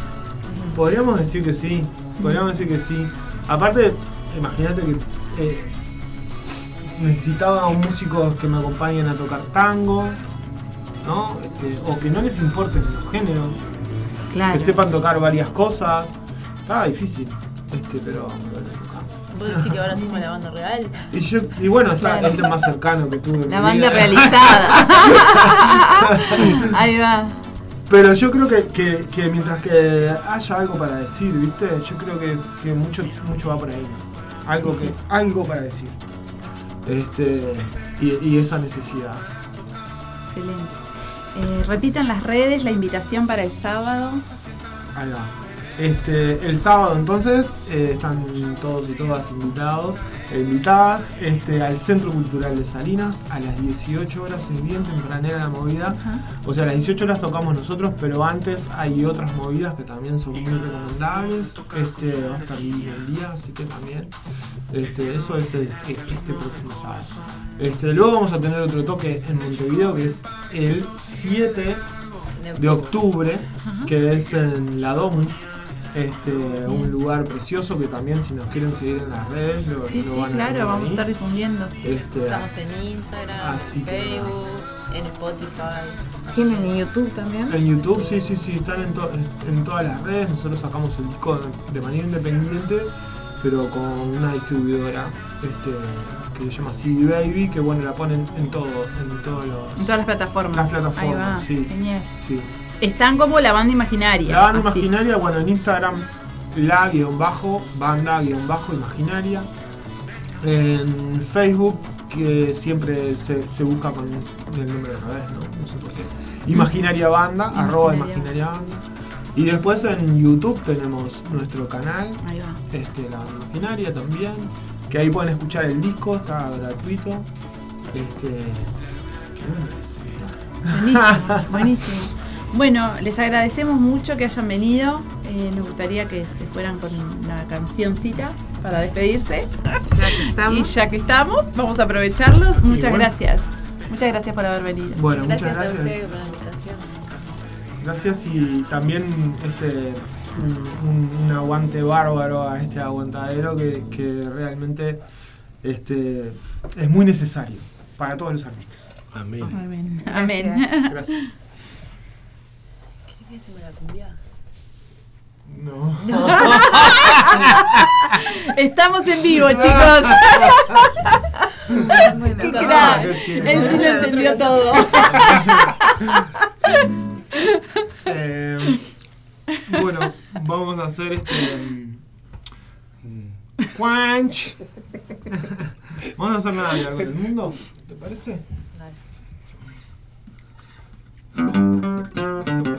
Podríamos decir que sí. Podríamos decir que sí. Aparte, imagínate que eh, necesitaba a un músico que me acompañen a tocar tango, ¿no? Este, o que no les importen los géneros, Claro. que sepan tocar varias cosas. Estaba difícil, este, pero. pero- ¿Vos decís que ahora somos la banda real? Y, yo, y bueno, está, es lo más cercano que tuve. La banda vida. realizada. Ahí va. Pero yo creo que, que- que mientras que haya algo para decir, ¿viste? Yo creo que, que mucho, mucho va por ahí. Algo, Sí, que, sí. algo para decir. Este, y, y esa necesidad. Excelente. Eh, repitan las redes, la invitación para el sábado. Ahí va. Este, el sábado entonces eh, están todos y todas invitados e invitadas este, al Centro Cultural de Salinas a las 18 horas, es bien tempranera la movida. O sea, a las 18 horas tocamos nosotros, pero antes hay otras movidas que también son muy recomendables. Este, va a estar lindo el día, así que también. Este, eso es el- este próximo sábado. Este, luego vamos a tener otro toque en Montevideo que es el 7 de octubre, que es en la Domus. Este, un lugar precioso que también si nos quieren seguir en las redes lo, Sí, lo sí, van a claro, vamos a estar difundiendo. Este, Estamos en Instagram, Así en Facebook, en Spotify. ¿Tienen en YouTube también? En YouTube, sí, sí, sí, están en, to- en- en todas las redes. Nosotros sacamos el disco de, de manera independiente, pero con una distribuidora este, que se llama CD Baby, que bueno, la ponen en todo, en todos los. En todas las plataformas. Las plataformas, Ahí va. sí. Genial. Sí. Están como la banda imaginaria. La banda así. imaginaria, bueno, en Instagram, la guion bajo, banda guion bajo imaginaria. En Facebook, que siempre se, se busca con el nombre al revés, ¿no? No sé por qué. Imaginaria Banda, arroba Imaginaria. Banda. Y después en YouTube tenemos nuestro canal, Ahí va. este, la banda imaginaria también, que ahí pueden escuchar el disco, está gratuito. Este, Buenísimo, buenísimo. Bueno, les agradecemos mucho que hayan venido. Eh, nos gustaría que se fueran con una cancioncita para despedirse. Ya que Y estamos. ya que estamos, vamos a aprovecharlos. Muchas bueno. gracias. Muchas gracias por haber venido. bueno, Gracias, muchas a gracias. ustedes por la invitación. Gracias y también este un, aguante bárbaro a este aguantadero que, que realmente este, es muy necesario para todos los artistas. Amén. Amén. Amén. Gracias. ¿Querés hacemos la cumbia? No. Estamos en vivo, chicos. Bueno, Qué crack. qué. Él sí lo entendió todo. Eh, bueno, vamos a hacer este. mm, Juanch. Vamos a hacer nada de algo del mundo, ¿te parece? reglas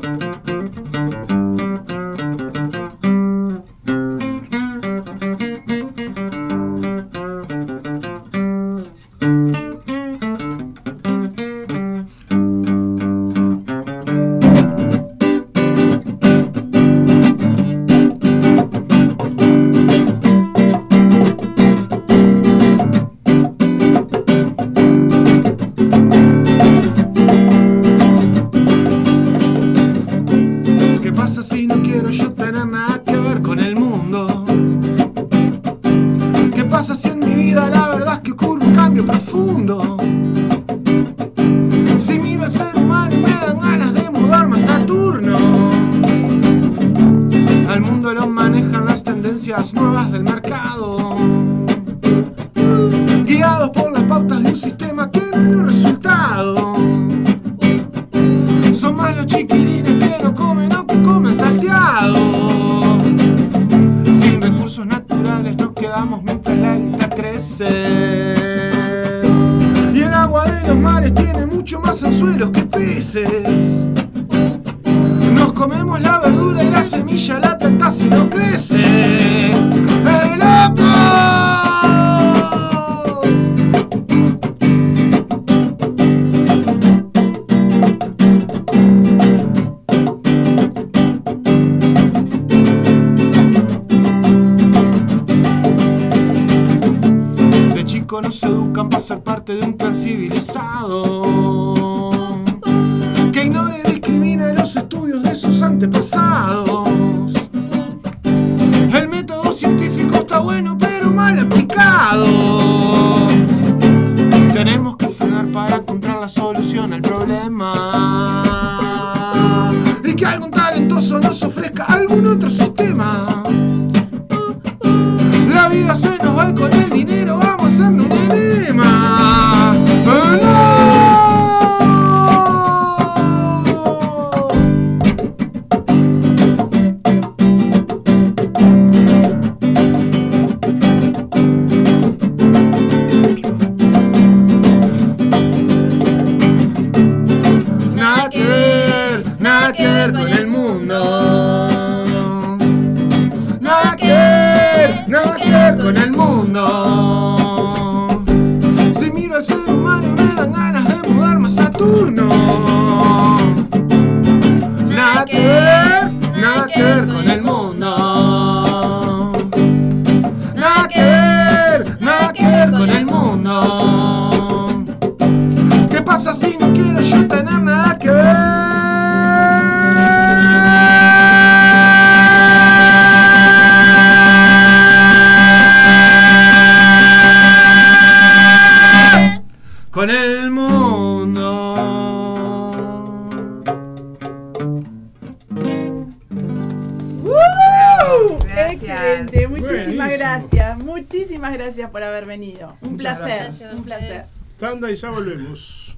muchísimas gracias por haber venido. Un Muchas placer, gracias. un placer. Tanda y ya volvemos.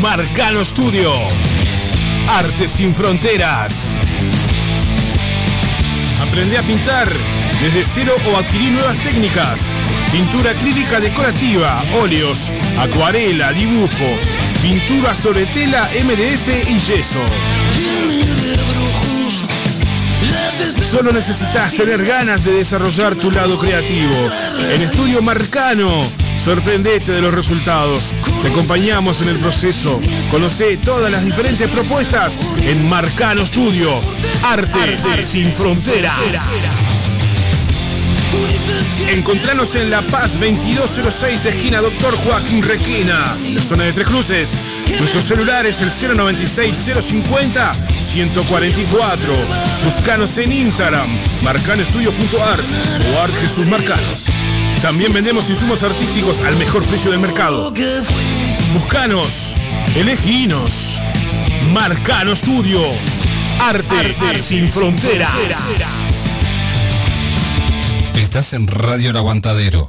Marcano Studio. Arte sin fronteras. Aprende a pintar desde cero o adquirir nuevas técnicas. Pintura acrílica decorativa, óleos, acuarela, dibujo, pintura sobre tela, MDF y yeso. Solo necesitas tener ganas de desarrollar tu lado creativo. En Estudio Marcano, sorprendete de los resultados. Te acompañamos en el proceso. Conoce todas las diferentes propuestas en Marcano Studio. Arte, sin fronteras. Encontranos en La Paz 2206, esquina Doctor Joaquín Requena, en la zona de Tres Cruces. Nuestro celular es el 096-050-144. Buscanos en Instagram, marcanoestudio.art o Art Jesús Marcano. También vendemos insumos artísticos al mejor precio del mercado. Buscanos, eleginos. Marcano Studio. Arte, sin fronteras. Estás en Radio El Aguantadero.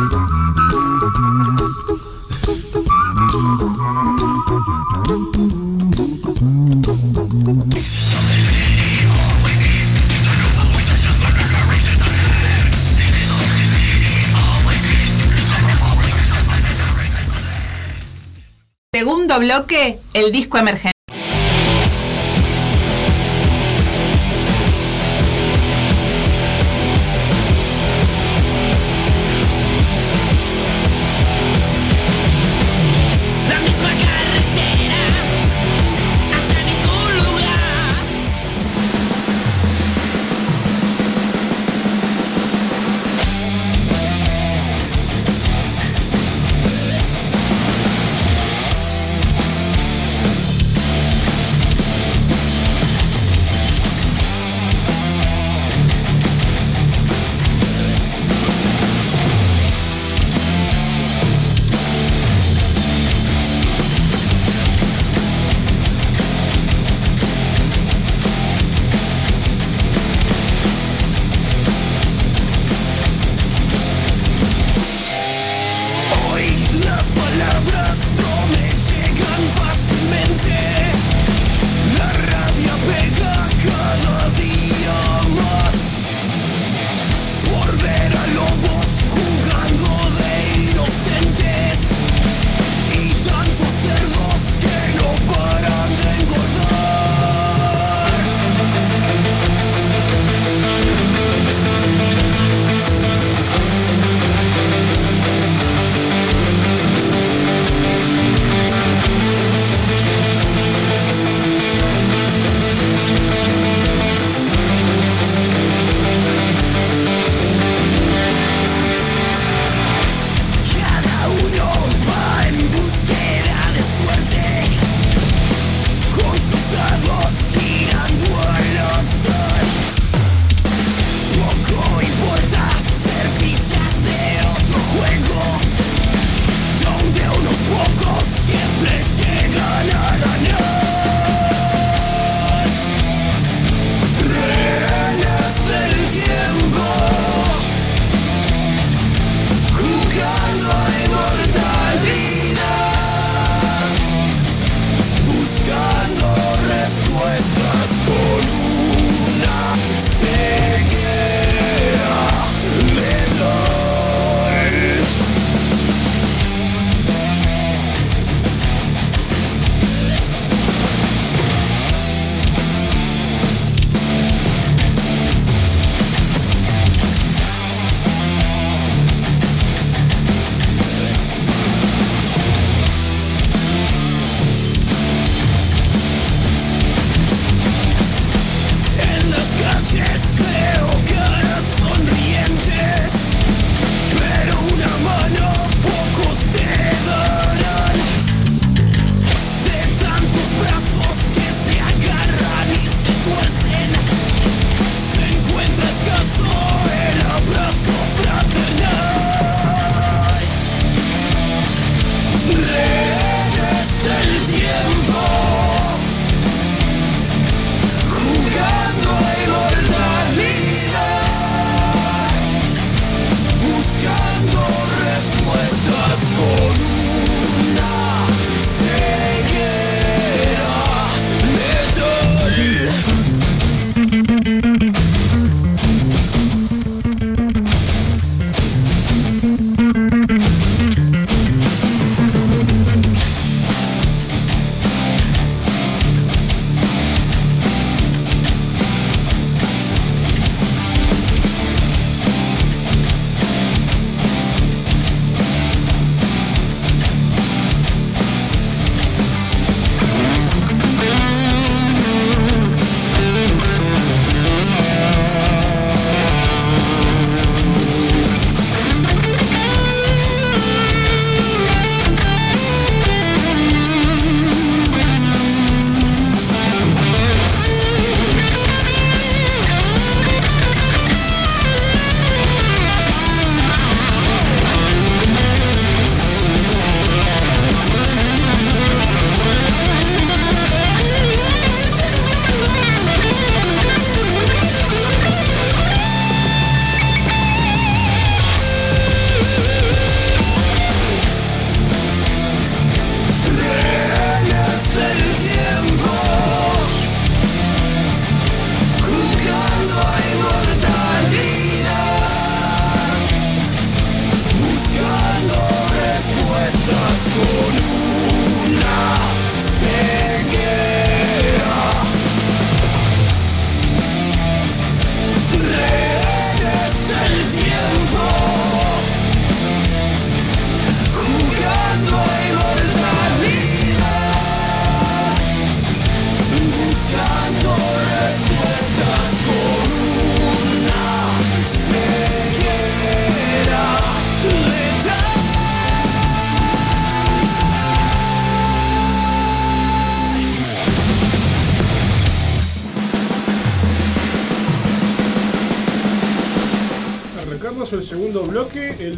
Bloque, el disco emergente.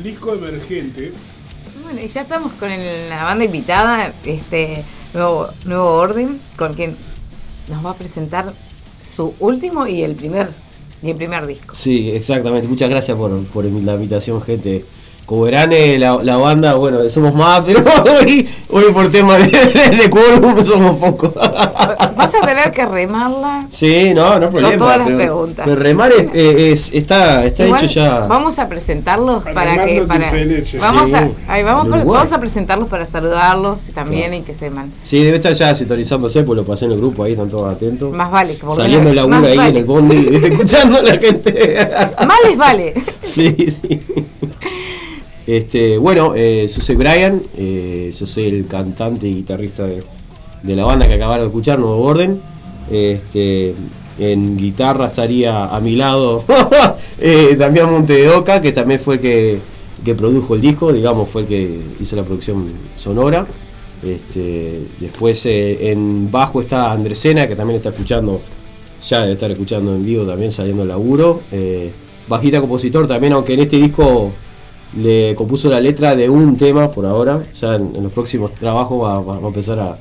El disco emergente. Bueno, y ya estamos con el- la banda invitada, este nuevo, nuevo orden, con quien nos va a presentar su último y el primer y el primer disco. Sí, exactamente. Muchas gracias por, por la invitación, gente. Como verán, eh, la, la banda, bueno, somos más, pero hoy, hoy por tema de, de quórum somos pocos. Vas a tener que remarla. Sí, no, no hay problema. todas las pero, preguntas. pero remar es, es- está, está Igual, hecho ya. Vamos a presentarlos para que para vamos Sí. a ahí vamos, vamos a presentarlos para saludarlos también y que sepan. Sí, debe estar ya sintonizándose, pues lo pasé en el grupo ahí, están todos atentos. Más vale que Saliendo laburo más ahí vale. en el bondi, escuchando a la gente. Más les vale. Sí, sí. Este, bueno, eh, yo soy Brian, eh, yo soy el cantante y guitarrista de, la banda que acabaron de escuchar, Nuevo Orden. Este, en guitarra estaría a mi lado eh, Damián Monte de Oca, que también fue el que, produjo el disco, digamos, fue el que hizo la producción sonora. Este, después eh, en bajo está Andresena, que también está escuchando, ya debe estar escuchando en vivo también saliendo el laburo. Bajita compositor también, aunque en este disco le compuso la letra de un tema por ahora. Ya en, en los próximos trabajos va, va- va a empezar a.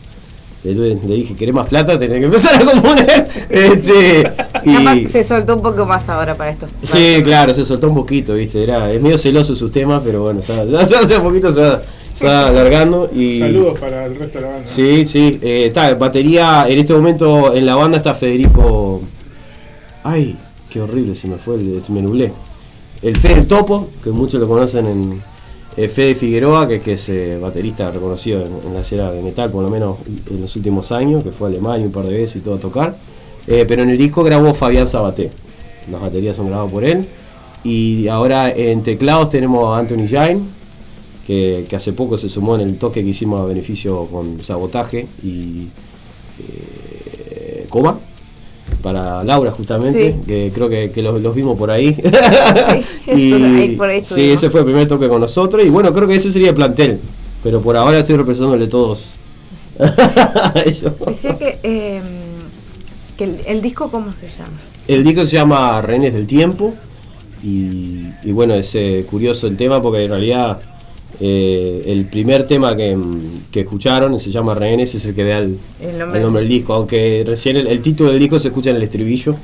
Le, le dije, ¿querés más plata? Tenés que empezar a componer. Este, Capaz y, se soltó un poco más ahora para estos. Sí, claro, se soltó un poquito, ¿viste? Era, es medio celoso sus temas, pero bueno, ya, ya, ya hace poquito se va, se va alargando. Y, Saludos para el resto de la banda. Sí, sí. Eh, está, batería, en este momento en la banda está Federico. Ay, qué horrible, se me fue, el, se me nublé. El Fede el Topo, que muchos lo conocen en eh, Fede Figueroa, que, es eh, baterista reconocido en, en la escena de metal, por lo menos en los últimos años, que fue a Alemania un par de veces y todo a tocar. Eh, pero en el disco grabó Fabián Sabaté. Las baterías son grabadas por él. Y ahora en teclados tenemos a Anthony Jain, que, que hace poco se sumó en el toque que hicimos a beneficio con sabotaje y eh, coma para Laura justamente, Sí. que creo que, que los, los vimos por ahí. Sí, ahí por ahí sí, ese fue el primer toque con nosotros y bueno, creo que ese sería el plantel, pero por ahora estoy representándole todos. Decía que, eh, que el, el disco, ¿cómo se llama? El disco se llama Renes del Tiempo y, y bueno, es eh, curioso el tema porque en realidad eh, el primer tema que, que escucharon se llama Rehenes, es el que da el, El nombre. el nombre del disco, aunque recién el, el título del disco se escucha en el estribillo,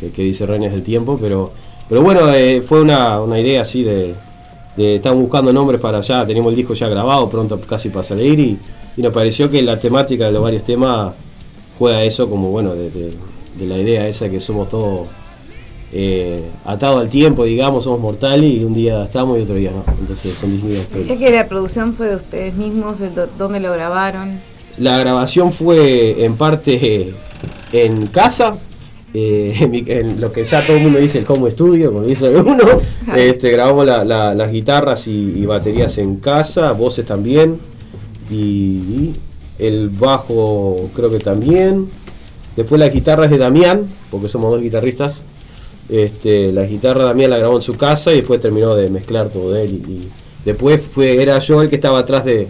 que, que dice Rehenes del Tiempo, pero, pero bueno, eh, fue una, una idea así de, de estar buscando nombres para allá, teníamos el disco ya grabado, pronto casi para salir y, y nos pareció que la temática de los varios temas juega eso como bueno de, de- de la idea esa que somos todos eh, atados al tiempo, digamos, somos mortales y un día estamos y otro día no. Entonces son distintas historias. que la producción fue de ustedes mismos, ¿dónde lo grabaron? La grabación fue en parte eh, en casa, eh, en, mi- en lo que ya todo el mundo dice el home studio, como dice alguno. Este, grabamos la- la- las guitarras y, y baterías en casa, voces también, y, y el bajo creo que también. Después las guitarras de Damián, porque somos dos guitarristas. Este, la guitarra Damián la grabó en su casa y después terminó de mezclar todo de él. Y, y después fue, era yo el que estaba atrás de,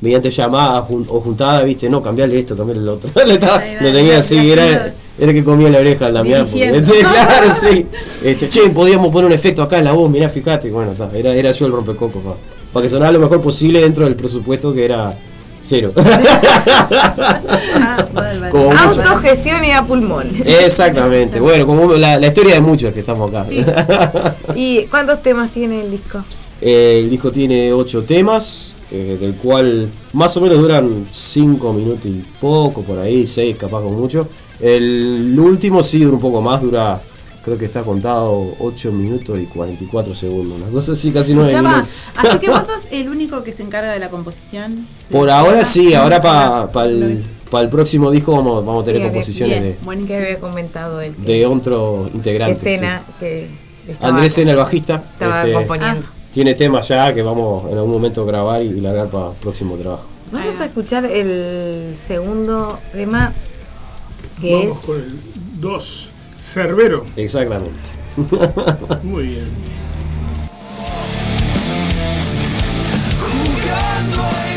mediante llamada jun- o juntada, viste, no, cambiarle esto, cambiarle lo otro. Le estaba- lo tenía así, era, era el que comía la oreja al Damián. este, claro, sí. Este, che, podíamos poner un efecto acá en la voz, mirá, fíjate. Bueno, ta, era, era yo el rompecoco, pa, para que sonara lo mejor posible dentro del presupuesto que era cero. Ah, vale, vale. Autogestión y a pulmón. Exactamente, bueno, como la, la historia de muchos que estamos acá. Sí. ¿Y cuántos temas tiene el disco? Eh, el disco tiene ocho temas, eh, del cual más o menos duran cinco minutos y poco, por ahí, seis capaz con mucho. El último sí dura un poco más, dura, creo que está contado 8 minutos y 44 segundos, una cosa así, casi 9 Escuchá, minutos. Así que vos sos el único que se encarga de la composición. Por ahora sí, ahora para el, pa el próximo disco vamos, vamos a tener Sí, composiciones bien. de, Que había comentado él. de otro integrante. escena que sí. estaba, Andrés Sena, el bajista. estaba este, componiendo. tiene temas ya que vamos en algún momento a grabar y, y largar para el próximo trabajo. Vamos a escuchar el segundo tema que Vamos es con el 2. Cerbero. Exactamente. Muy bien. Jugando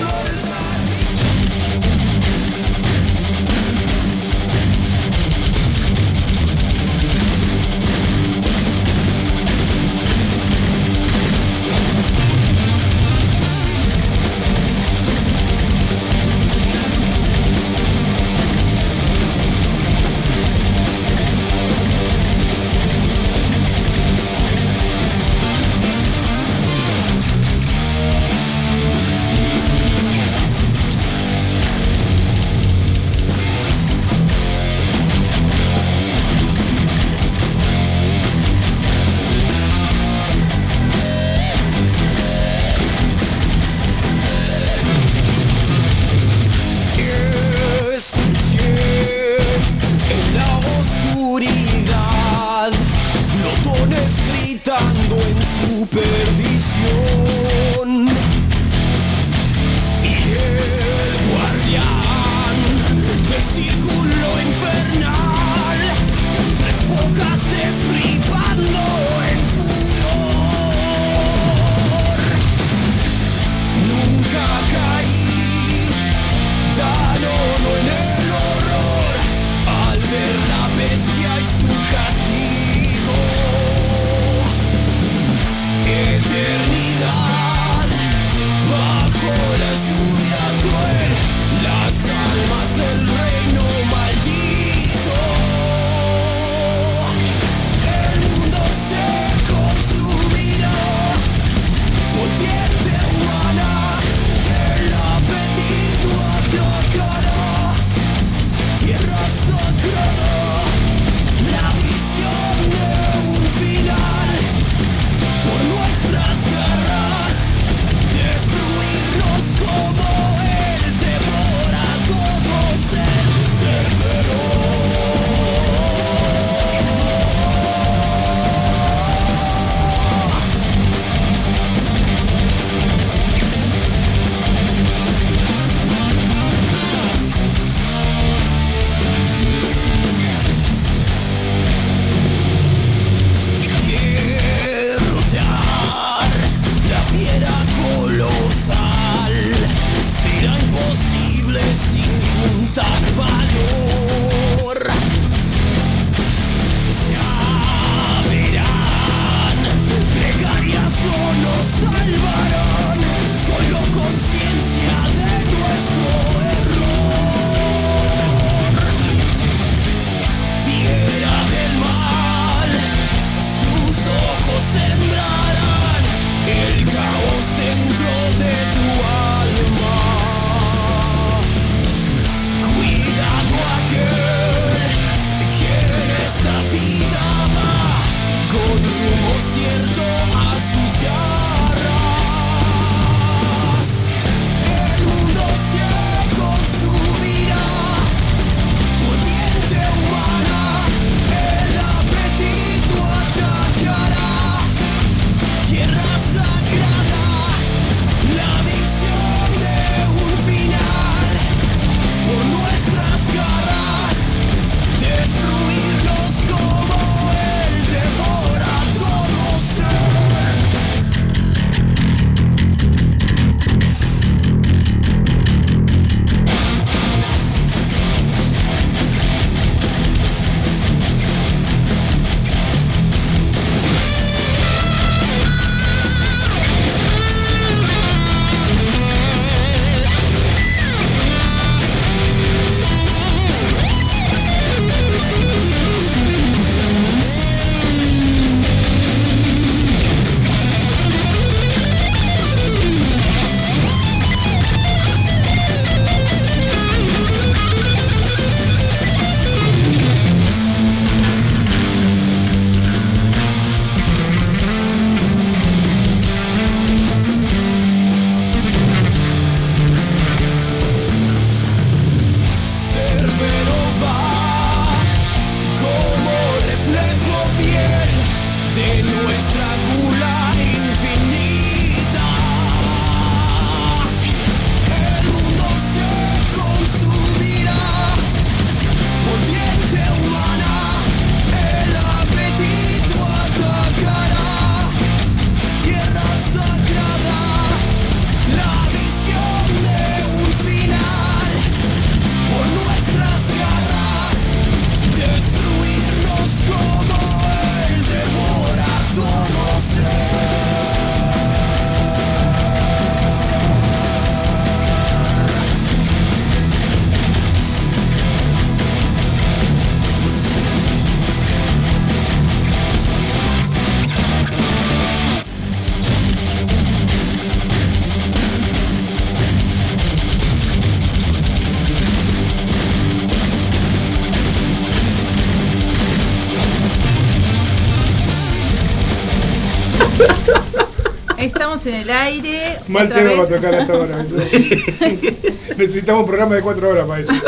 estamos en el aire. Mal tema para tocar hasta ahora. Necesitamos un programa de cuatro horas para eso.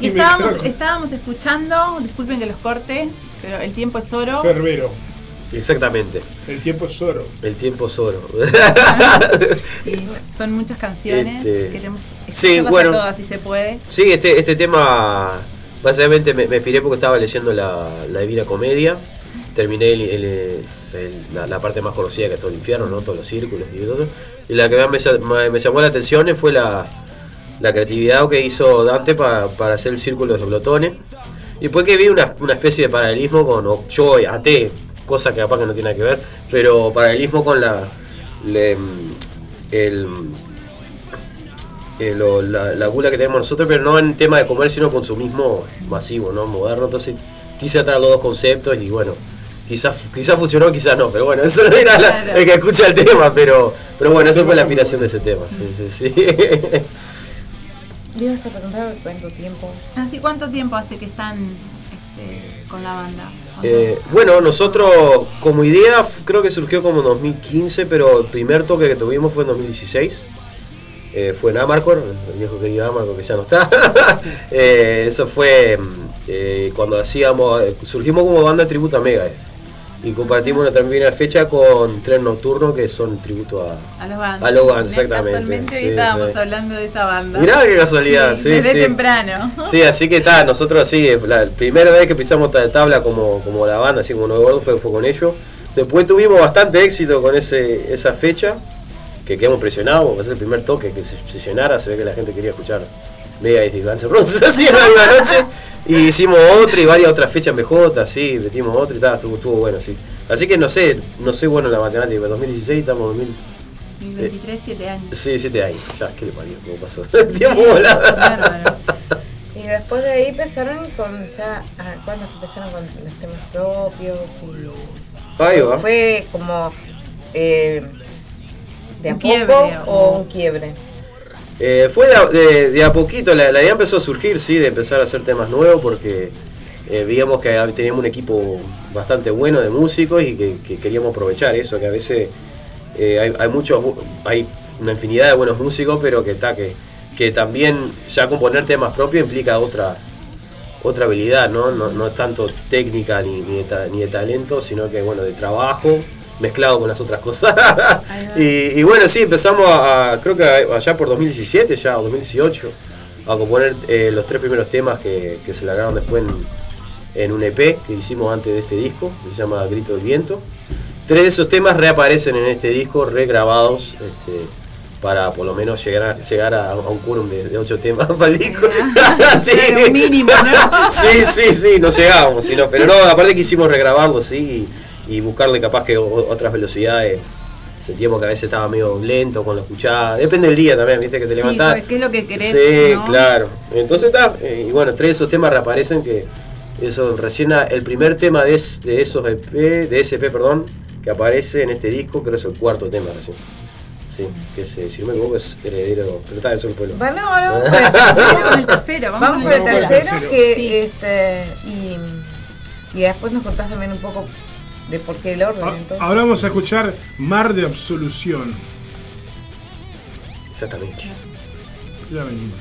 Y Y me estábamos, escuchando, disculpen que los corte, pero el tiempo es oro. Cerbero. Exactamente. El tiempo es oro. El tiempo es oro. Y son muchas canciones. Este, Queremos sí, escucharlas bueno. todas si se puede. Sí, este, este tema básicamente me, me inspiré porque estaba leyendo la, la Divina Comedia. Terminé el- la, la parte más conocida que es todo ¿no? Todos los círculos y todo eso. Y la que me, llamó la atención fue la, creatividad que hizo Dante pa- para hacer el círculo de los glotones. Y después que vi una, especie de paralelismo con, yo até, cosa que capaz que no tiene que ver, pero paralelismo con eh, la, la gula que tenemos nosotros, pero no en tema de comer, sino consumismo masivo, ¿no? Moderno. Entonces quise atraer los dos conceptos y bueno, quizás quizás funcionó, quizás no, pero bueno, eso lo dirá Claro. el que escucha el tema, pero, pero bueno, eso fue la inspiración de ese tema. Sí, sí, sí. ¿Le ibas a preguntar cuánto tiempo? Así, ¿cuánto tiempo hace que están este, con la banda? Eh, bueno, nosotros como idea creo que surgió como en 2015, pero el primer toque que tuvimos fue en 2016. Eh, fue en Amarcor, el viejo querido Amarcor que ya no está. Eh, eso fue mm, eh, cuando hacíamos, surgimos como banda de tributo a Megadeth. Y compartimos una también fecha con Tren Nocturno, que son tributo a... a los Guns. a los Guns, Me- exactamente, Casualmente sí, estábamos sí. hablando de esa banda. Mirá qué casualidad, sí, Desde sí. temprano. Sí, así que está, nosotros sí, la primera vez que pisamos ta- tabla como, como la banda, así como Nuevo Gordo, fue, fue con ellos. Después tuvimos bastante éxito con ese, esa fecha, que quedamos impresionados, porque es el primer toque que se, se llenara, se ve que la gente quería escuchar Mega y Guns N' Roses así en la noche. Y hicimos otra y varias otras fechas MJ, así, metimos otra y tal, estuvo, estuvo bueno, sí. Así que no sé, no sé bueno la matemática, pero 2016 estamos en 2000. Y 23, 7 años. Sí, 7 años, ya, qué le parió, cómo pasó. El tiempo volado. Bárbaro. Y después de ahí empezaron con ya, ah, ¿cuándo empezaron con los temas propios? Y Ahí va. Fue como eh, de a poco quiebre, o o- un quiebre. Eh, fue de a, poquito, la, la idea empezó a surgir, sí, de empezar a hacer temas nuevos porque eh, veíamos que teníamos un equipo bastante bueno de músicos y que, que queríamos aprovechar eso, que a veces eh, hay, hay muchos, hay una infinidad de buenos músicos, pero que está que, que también ya componer temas propios implica otra otra habilidad, ¿no? No, no es tanto técnica ni, de, ni de talento, sino que bueno, de trabajo mezclado con las otras cosas. y, y bueno, sí, empezamos a, a- creo que allá por 2017, ya o 2018, a componer eh, los tres primeros temas que, que se largaron después en, en un EP que hicimos antes de este disco, que se llama Grito del Viento. Tres de esos temas reaparecen en este disco, regrabados, este, para por lo menos llegar a, llegar a, un quórum de, de ocho temas para el disco. sí. Claro, mínimo, ¿no? sí, sí, sí, no llegábamos, sino, pero no, aparte quisimos regrabarlo, sí, y, y buscarle capaz que otras velocidades. Sentíamos que a veces estaba medio lento cuando lo escuchaba. Depende del día también, viste, que te Sí, levantás. pues, ¿qué es lo que querés, Sí, no? claro. Entonces está, eh, y bueno, tres de esos temas reaparecen que eso recién el primer tema de, es- de esos EP, de SP, perdón, que aparece en este disco, creo que es el cuarto tema recién. Sí, que es, eh, si no me equivoco es heredero, pero está eso el pueblo. Bueno, ahora vamos por el tercero. Con el tercero, vamos, Vamos con por el tercero. tercero que Sí. este y, y después nos contás también un poco de por qué el orden A- entonces. Ahora vamos a escuchar Mar de Absolución. Exactamente. Ya venimos.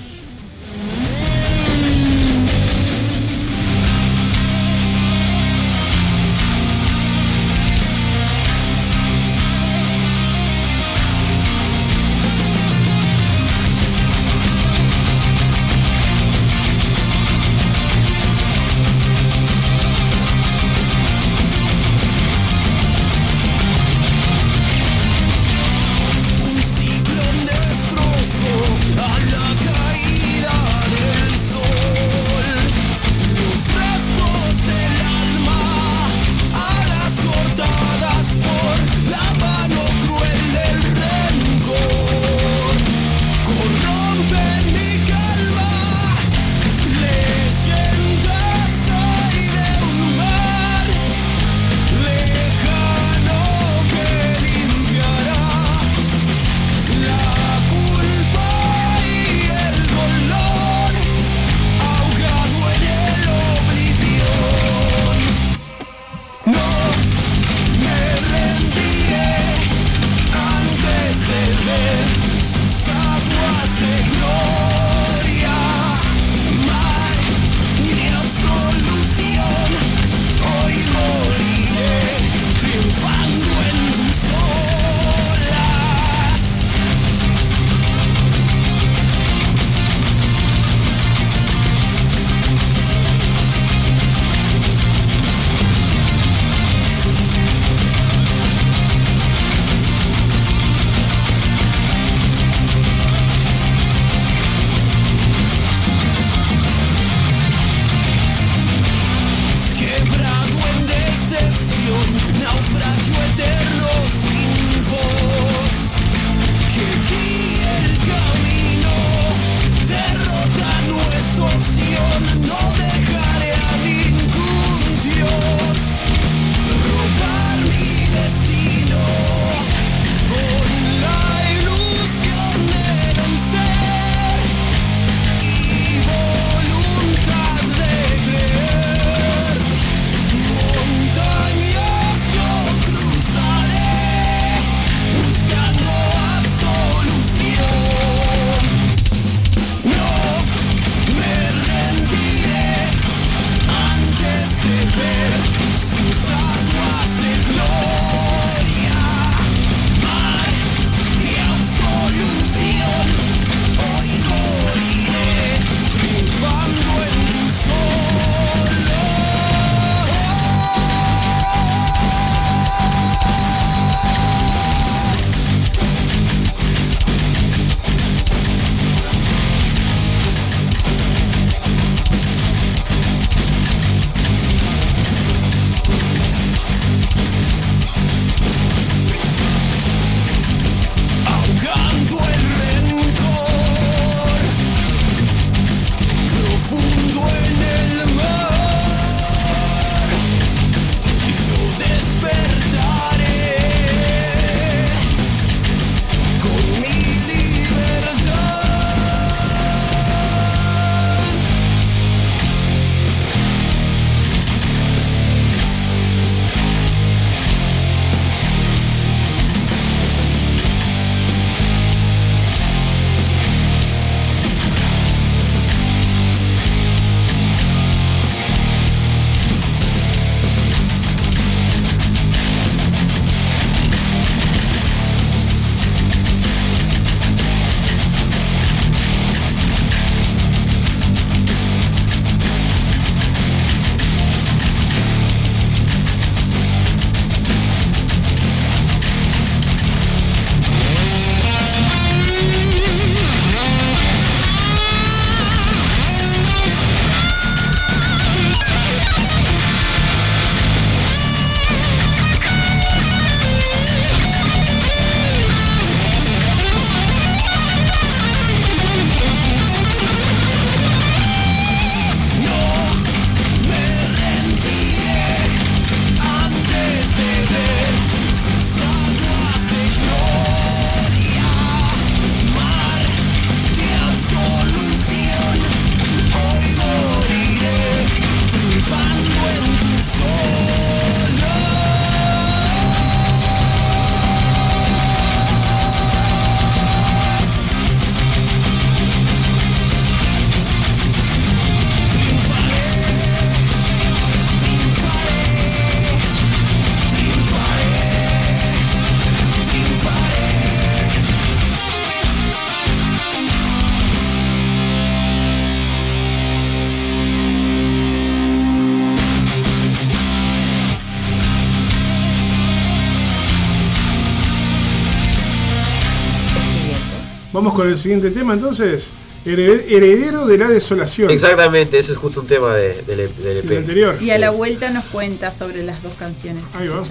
Vamos con el siguiente tema entonces. Heredero de la desolación. Exactamente, ese es justo un tema del, EP. Anterior. Y a la vuelta nos cuenta sobre las dos canciones. Ahí va.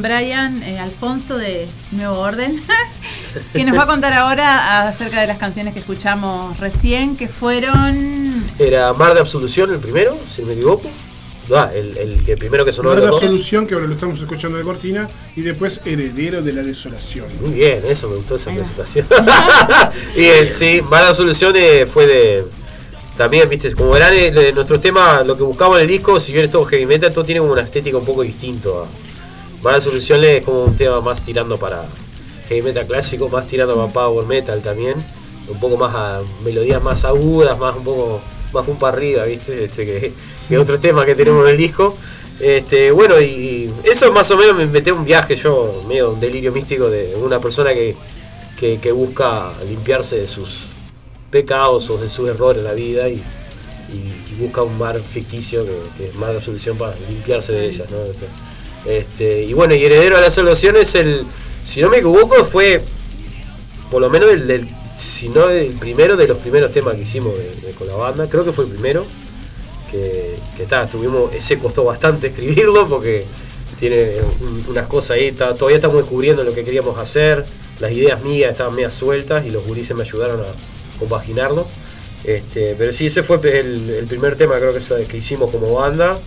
Con Brian eh, Alfonso de Nuevo Orden, que nos va a contar ahora acerca de las canciones que escuchamos recién, que fueron... Era Mar de Absolución el primero, si no me equivoco. Ah, el, primero que sonó de la los dos. solución que ahora lo estamos escuchando de cortina y después heredero de la desolación. Muy bien, eso me gustó esa presentación. y el, sí, Mar de Absolución eh, fue de. También, viste, como verán, eh, de nuestros temas, lo que buscamos en el disco, si bien es todo heavy metal, todo tiene como una estética un poco distinto. A- Mar de Absolución es como un tema más tirando para heavy metal clásico, más tirando para power metal también. Un poco más a melodías más agudas, más un poco más un para arriba, viste, este, que, otros temas que tenemos en el disco. Este, bueno, y, eso más o menos me metí un viaje yo, medio un delirio místico de una persona que, que, busca limpiarse de sus pecados o de sus errores en la vida y, busca un mar ficticio que, que es mar de absolución para limpiarse de ellas. Este, este, y bueno, y Heredero de la Salvación es el, si no me equivoco, fue por lo menos el del, si no el primero de los primeros temas que hicimos con la banda, creo que fue el primero que, que tuvimos, ese costó bastante escribirlo porque tiene un- unas cosas ahí, todavía estamos descubriendo lo que queríamos hacer, las ideas mías estaban medio sueltas y los gurises me ayudaron a compaginarlo. Este, pero sí, ese fue el, primer tema creo que, que hicimos como banda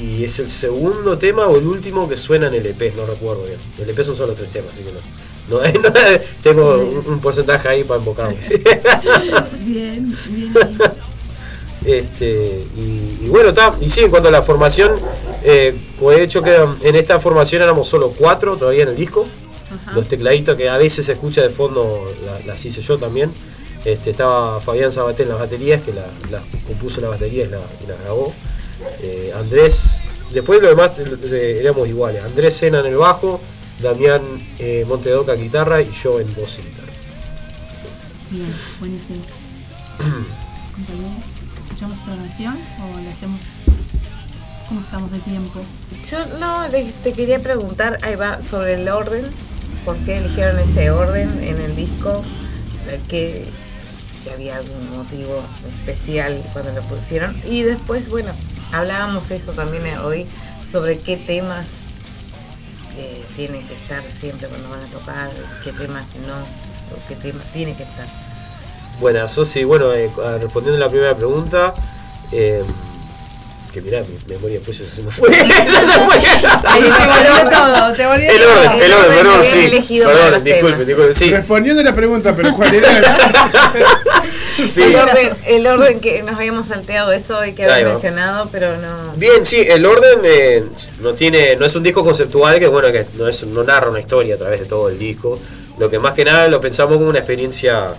y es el segundo tema o el último que suena en el EP, no recuerdo bien. El EP son solo tres temas, así que no. no- no- tengo un, un porcentaje ahí para invocar. Bien, bien. Este, y, y bueno, está. Y sí, en cuanto a la formación, eh, de hecho que en esta formación éramos solo cuatro todavía en el disco. Los tecladitos que a veces se escucha de fondo la- las hice yo también. Este, estaba Fabián Sabaté en las baterías, que la, la compuso la batería y la, y la grabó. Eh, Andrés, después lo demás eh, éramos iguales. Andrés Sena en el bajo, Damián eh, Montedoca en guitarra y yo en voz y guitarra. Bien, buenísimo. ¿escuchamos otra canción o le hacemos... ¿Cómo estamos de tiempo? Yo no, te quería preguntar, ahí va, sobre el orden, ¿por qué eligieron ese orden en el disco? Eh, ¿Que, que había algún motivo especial cuando lo pusieron? Y después, bueno, hablábamos eso también hoy, sobre qué temas eh, tienen que estar siempre cuando van a tocar, qué temas no, o qué temas tiene que estar. Buenas, Sosi. Bueno, eh, a- respondiendo a la primera pregunta, eh, que mirá, mi memoria pollo se me fue. Se me fue. Ahí te volvió todo, te volvió El todo. orden, el orden, perdón, sí. Perdón, disculpe, disculpe, sí. Respondiendo a la pregunta, pero ¿cuál era? sí. El, orden, el orden que nos habíamos salteado eso y que había mencionado, pero no. Bien, sí, el orden eh, no tiene, no es un disco conceptual que bueno que no es, no narra una historia a través de todo el disco. Lo que más que nada lo pensamos como una experiencia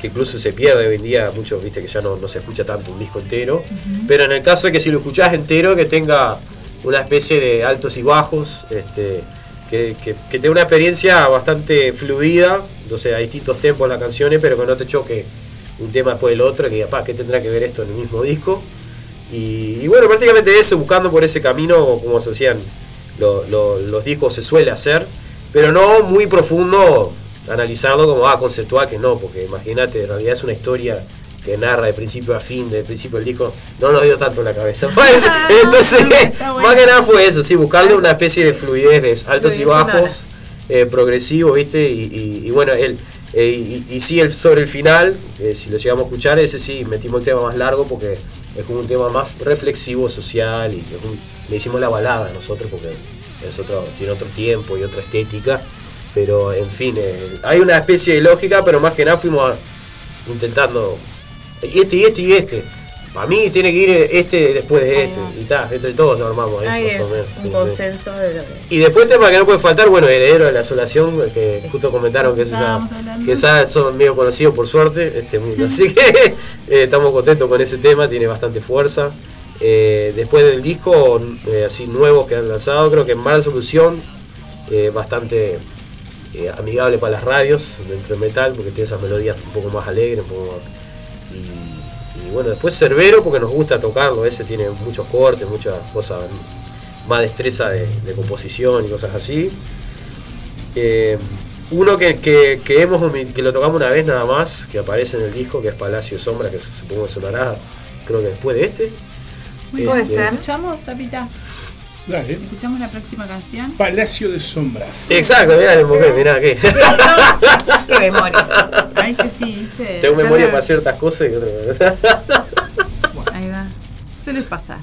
que incluso se pierde hoy en día, muchos viste que ya no, no se escucha tanto un disco entero. Pero en el caso de que si lo escuchás entero, que tenga una especie de altos y bajos, este, que, que, que tenga una experiencia bastante fluida, o sea, a distintos tempos las canciones, pero que no te choque un tema después del otro, que pa, ¿qué tendrá que ver esto en el mismo disco? Y, y bueno, prácticamente eso, buscando por ese camino, como se hacían lo- lo- los discos, se suele hacer, pero no muy profundo analizarlo como, ah, conceptual, que no, porque imagínate, en realidad es una historia que narra de principio a fin, de principio del disco, no nos dio tanto en la cabeza. Pues, entonces, más que nada fue eso, sí, buscarle una especie de fluidez, de altos y bajos, eh, progresivo, ¿viste? Y, y- y bueno, el, eh, y, sí, sobre el final, eh, si lo llegamos a escuchar, ese sí, metimos el tema más largo porque es como un tema más reflexivo, social, y le hicimos la balada a nosotros porque es otro, tiene otro tiempo y otra estética. Pero en fin, eh, hay una especie de lógica, pero más que nada fuimos intentando. Y este, y este, y este. Para mí tiene que ir este después de Ahí este. va. Y está, entre todos lo armamos ahí, Hay más o menos. un sí, sí. consenso de lo que. Y después tema que no puede faltar, bueno, Heredero de la Asolación, que justo comentaron que, hablando. que esa son medio conocidos por suerte, este mundo. Así que eh, estamos contentos con ese tema, tiene bastante fuerza. Eh, después del disco, eh, así nuevos que han lanzado, creo que Mala Solución, eh, bastante eh, amigable para las radios dentro del metal, porque tiene esas melodías un poco más alegres, un poco más- bueno, después Cerbero, porque nos gusta tocarlo, ese tiene muchos cortes, muchas cosas, más destreza de, de composición y cosas así. Eh, uno que, que, que hemos que lo tocamos una vez nada más, que aparece en el disco, que es Palacio Sombra, que supongo que sonará, creo que después de este. Muy Puede bien. ser. ¿Escuchamos, Zapita? Dale. ¿Escuchamos la próxima canción? Palacio de Sombras. Exacto, mirá, le mujer, mirá qué. Qué memoria. Ay, que sí, ¿viste? Tengo memoria para ciertas cosas y otras. Ahí va. Sueles pasar.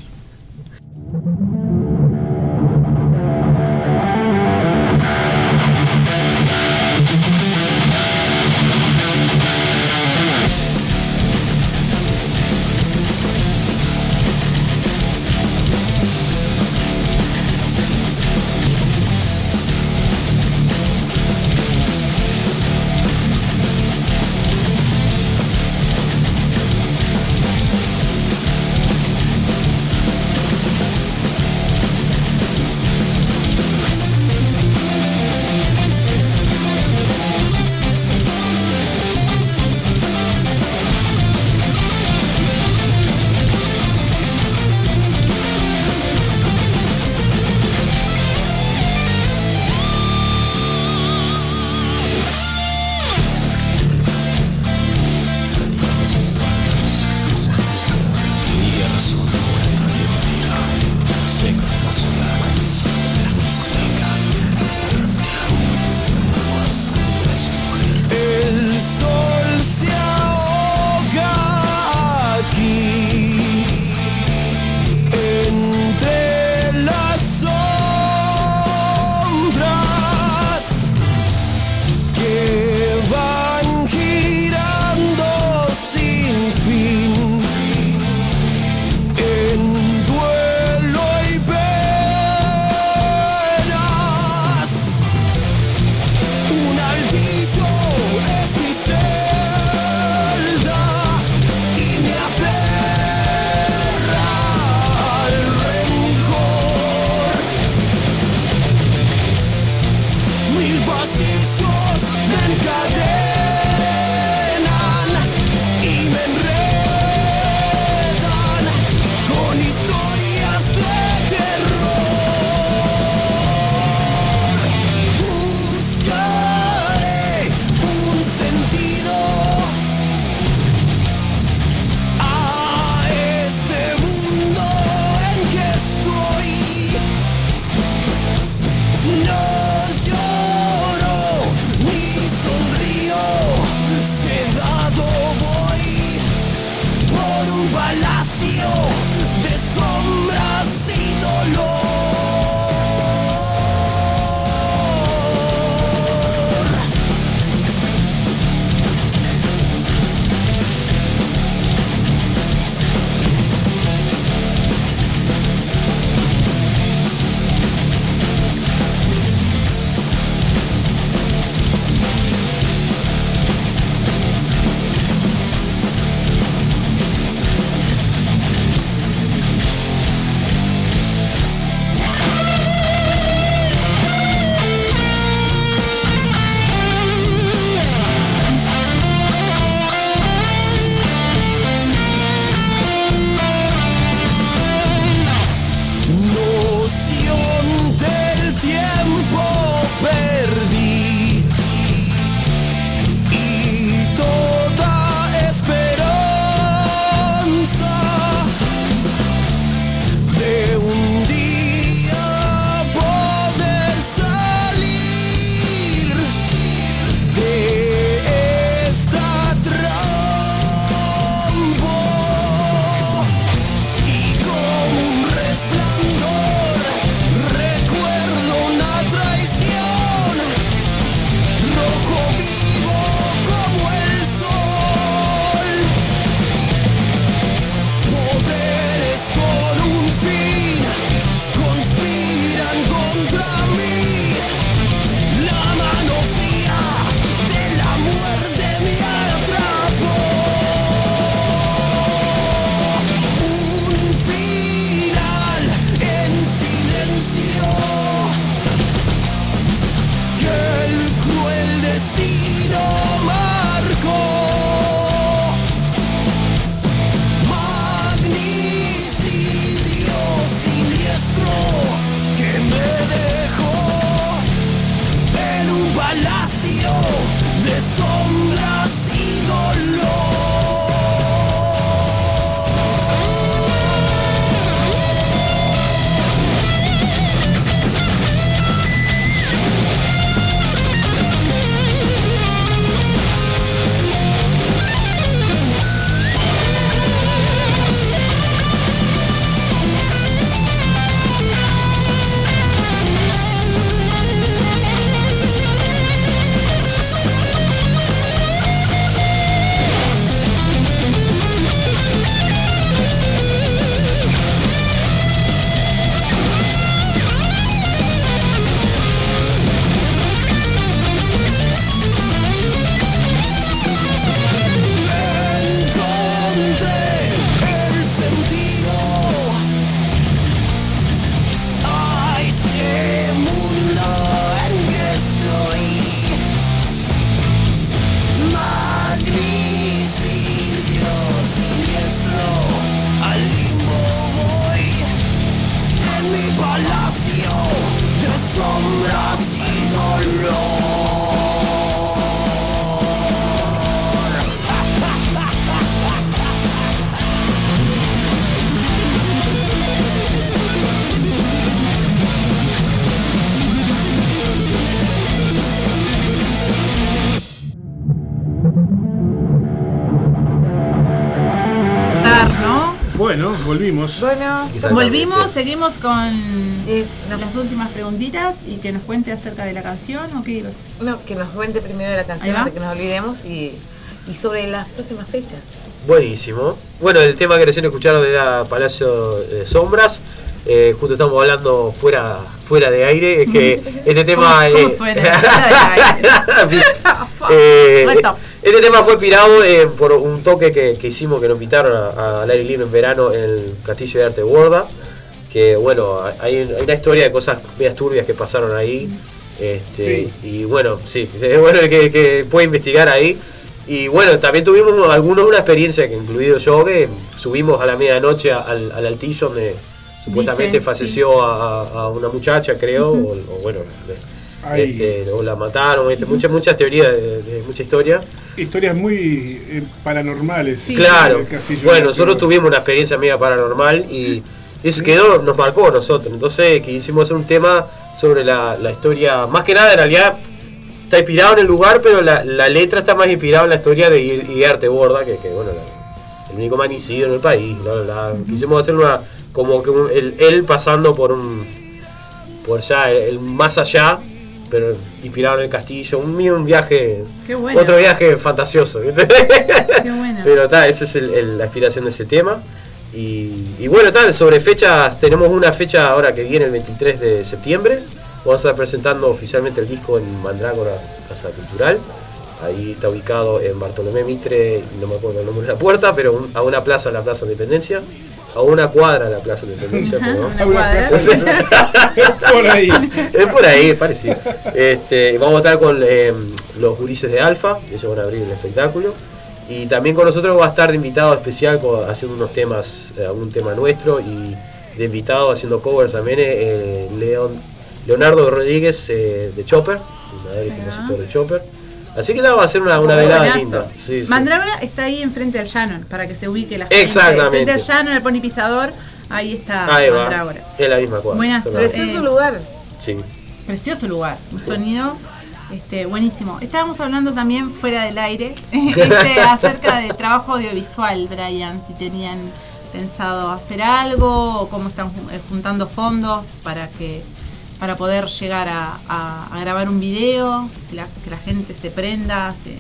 Bueno. Volvimos, seguimos con Eh, no. las últimas preguntitas y que nos cuente acerca de la canción o qué ibas? no, que nos cuente primero la canción antes que nos olvidemos y, y sobre las próximas fechas. Buenísimo. Bueno, el tema que recién escucharon era Palacio de Sombras. Eh, justo estamos hablando fuera fuera de aire. Es que este tema. ¿Cómo, cómo suena? Eh. Este tema fue inspirado eh, por un toque que, que hicimos que nos invitaron al aire libre en verano en el Castillo de Arte de Borda. Que bueno, hay, hay una historia de cosas medias turbias que pasaron ahí. Este, Y bueno, sí, es bueno que, que puede investigar ahí. Y bueno, también tuvimos algunos una experiencia que incluido yo, que subimos a la medianoche al, al altillo donde supuestamente Dicen, falleció a, a una muchacha, creo, o, o bueno. Este, o la mataron, este, muchas, muchas teorías, de, de mucha historia. Historias muy eh, paranormales. Claro, del Castillo bueno, nosotros tuvimos una experiencia media paranormal y eso quedó, nos marcó a nosotros. Entonces quisimos hacer un tema sobre la, la historia, más que nada en realidad está inspirado en el lugar, pero la, la letra está más inspirada en la historia de I- Iriarte Borda, que, que bueno, la- el único manicidio en el país. Quisimos hacer una, como que un- el- él pasando por un, por ya, el, el más allá, pero inspirado en el castillo, un, un viaje, Qué bueno. otro viaje fantasioso. ¿viste? Qué bueno. Pero está, esa es el- el- la inspiración de ese tema. Y, y bueno, está, sobre fechas, tenemos una fecha ahora que viene el 23 de septiembre. Vamos a estar presentando oficialmente el disco en Mandrágora, Casa Cultural. Ahí está ubicado en Bartolomé Mitre, no me acuerdo el nombre de la puerta, pero un- a una plaza, la Plaza Independencia. A una cuadra de la Plaza Independencia, perdón. Una cuadra. Por ahí. Es por ahí, es parecido. Este, vamos a estar con eh, los gurises de Alfa, ellos van a abrir el espectáculo. Y también con nosotros va a estar de invitado especial haciendo unos temas, eh, algún tema nuestro y de invitado haciendo covers también eh, Leon, Leonardo Rodríguez eh, de Chopper, compositor de Chopper. Así que nada, va a ser una, una velada Buenazo. linda. Sí, sí. Mandrágora está ahí enfrente al Shannon, para que se ubique la gente. Exactamente. Frente al Shannon, el Pony Pisador, ahí está Ahí va. Mandrágora. Es la misma cuadra. Las- Precioso Eh, lugar. Sí. Precioso lugar, un sonido este, buenísimo. Estábamos hablando también fuera del aire este, acerca del trabajo audiovisual, Brian, si tenían pensado hacer algo o cómo están eh, juntando fondos para que para poder llegar a, a- a grabar un video, que la, que la gente se prenda, se,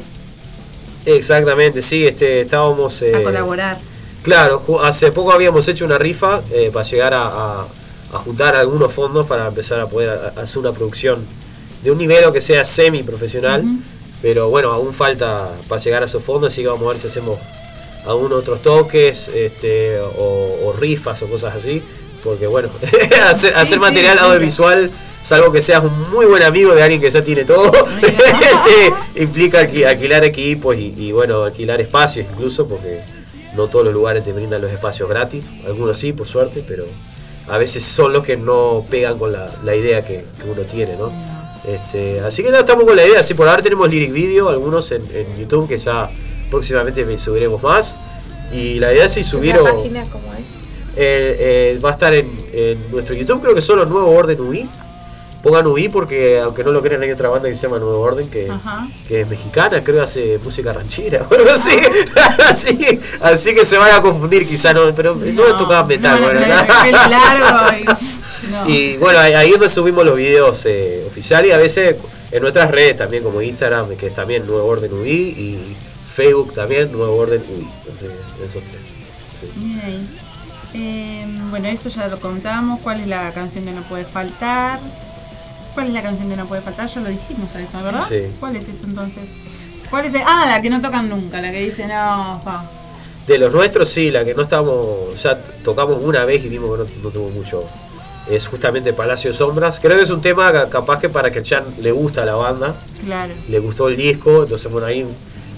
Exactamente, sí, este, estábamos... a eh, colaborar. Claro, hace poco habíamos hecho una rifa eh, para llegar a, a- a juntar algunos fondos para empezar a poder hacer una producción de un nivel que sea semi profesional, pero bueno, aún falta para llegar a esos fondos, así que vamos a ver si hacemos algunos otros toques este, o, o rifas o cosas así, porque bueno, hacer, material sí. audiovisual, salvo que seas un muy buen amigo de alguien que ya tiene todo, este, implica alqui- alquilar equipos y, y, bueno, alquilar espacios incluso, porque no todos los lugares te brindan los espacios gratis, algunos sí, por suerte, pero a veces son los que no pegan con la, la idea que, que uno tiene, ¿no? Este, así que nada, estamos con la idea, sí, por ahora tenemos lyric video, algunos en, en YouTube que ya próximamente subiremos más. Y la idea es si subir ¿La o- página cómo es? Eh, eh, va a estar en, en nuestro YouTube, creo que solo Nuevo Orden UI. Pongan UI porque, aunque no lo crean, hay otra banda que se llama Nuevo Orden que, que es mexicana, creo hace música ranchera o algo así. así. Así que se van a confundir, quizá no, pero no, tocaba metal, bueno, largo y- no. Y bueno, ahí es donde subimos los videos eh, oficiales y a veces en nuestras redes también, como Instagram, que es también Nuevo Orden UI, y Facebook también, Nuevo Orden UI. Entonces, esos tres. Eh, bueno, esto ya lo contamos. ¿Cuál es la canción que no puede faltar? ¿Cuál es la canción que no puede faltar? Ya lo dijimos a eso, ¿verdad? Sí. ¿Cuál es eso entonces? ¿Cuál es? el- Ah, la que no tocan nunca, la que dice no, pa. De los nuestros, sí, la que no estamos, ya tocamos una vez y vimos que no, no tuvo mucho. Es justamente Palacio de Sombras. Creo que es un tema ca- capaz que para que Chan le gusta a la banda, Claro. le gustó el disco, entonces bueno, ahí,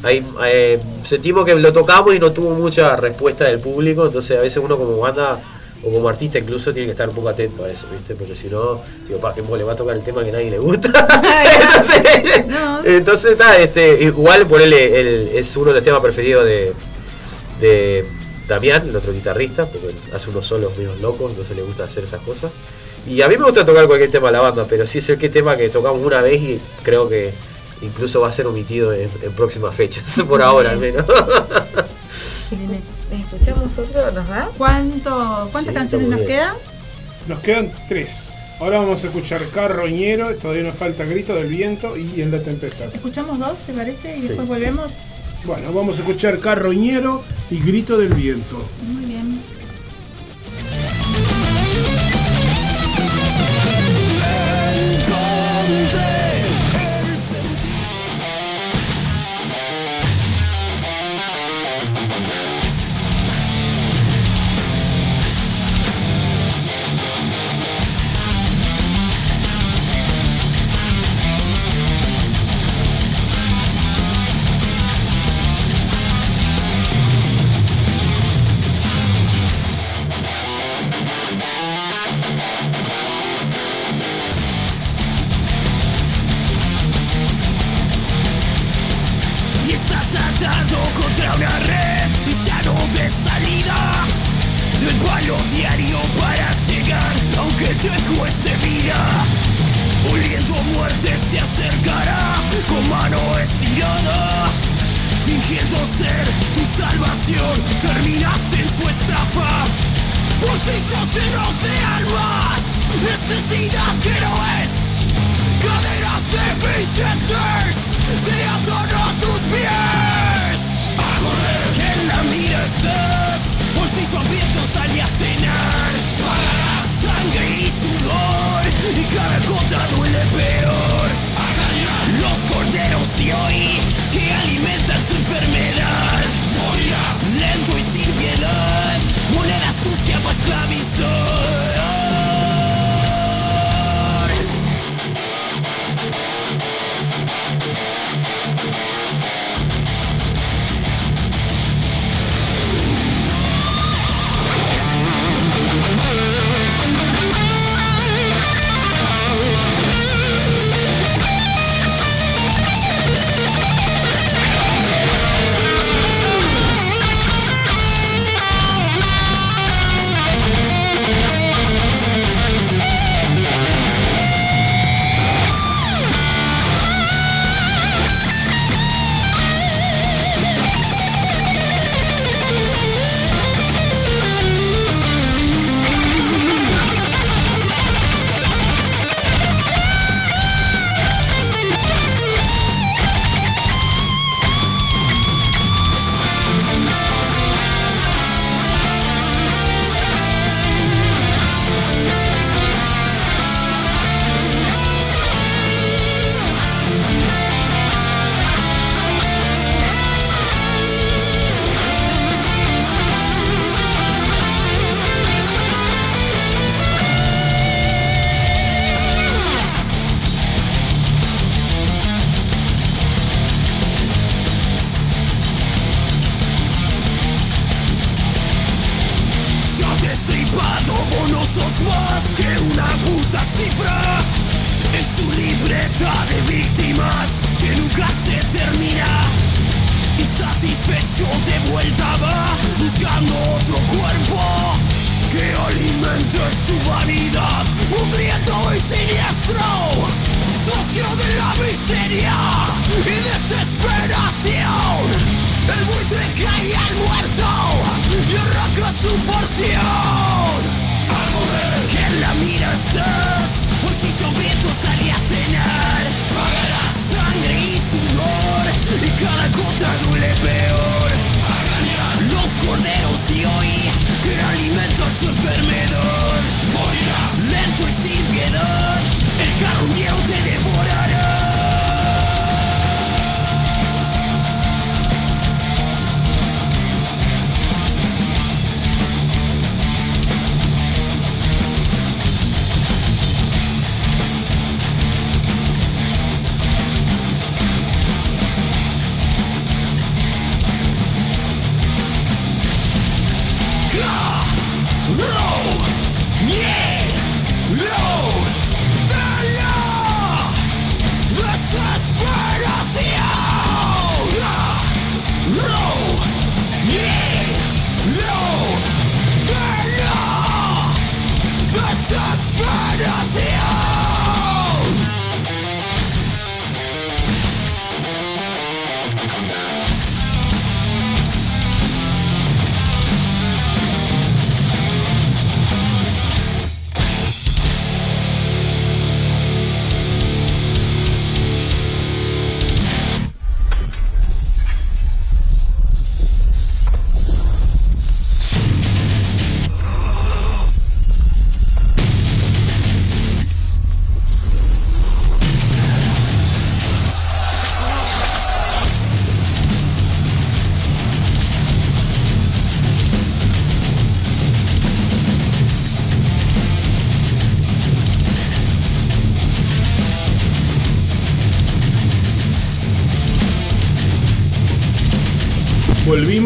ahí eh, sentimos que lo tocamos y no tuvo mucha respuesta del público, entonces a veces uno como banda o como artista incluso tiene que estar un poco atento a eso, ¿viste? Porque si no, digo, pa, que le va a tocar el tema que nadie le gusta. entonces, este, igual ponerle el, es uno de los temas preferidos de, de Damián, el otro guitarrista, porque hace unos solos medio locos, entonces le gusta hacer esas cosas. Y a mí me gusta tocar cualquier tema de la banda, pero sí es el que tema que tocamos una vez y creo que incluso va a ser omitido en, en próximas fechas, por ahora al menos. ¿Escuchamos otro? ¿Nos da? ¿Cuánto, ¿Cuántas Sí, canciones nos quedan? Nos quedan tres. Ahora vamos a escuchar Carroñero, todavía nos falta Grito del Viento y En la Tempestad. Escuchamos dos, ¿te parece? Y después volvemos. Bueno, vamos a escuchar Carroñero y Grito del Viento. Muy bien. Y su estafa. Bolsillos llenos de almas Necesidad que no es. Cadenas de billetes se atan a tus pies. A correr que en la mira estás. Bolsillo hambriento sale a cenar. Pagarás sangre y sudor Y cada gota duele peor. A cañar Los corderos de hoy Que alimentan su enfermedad. Morirás lento y Moneda sucia para esclavizar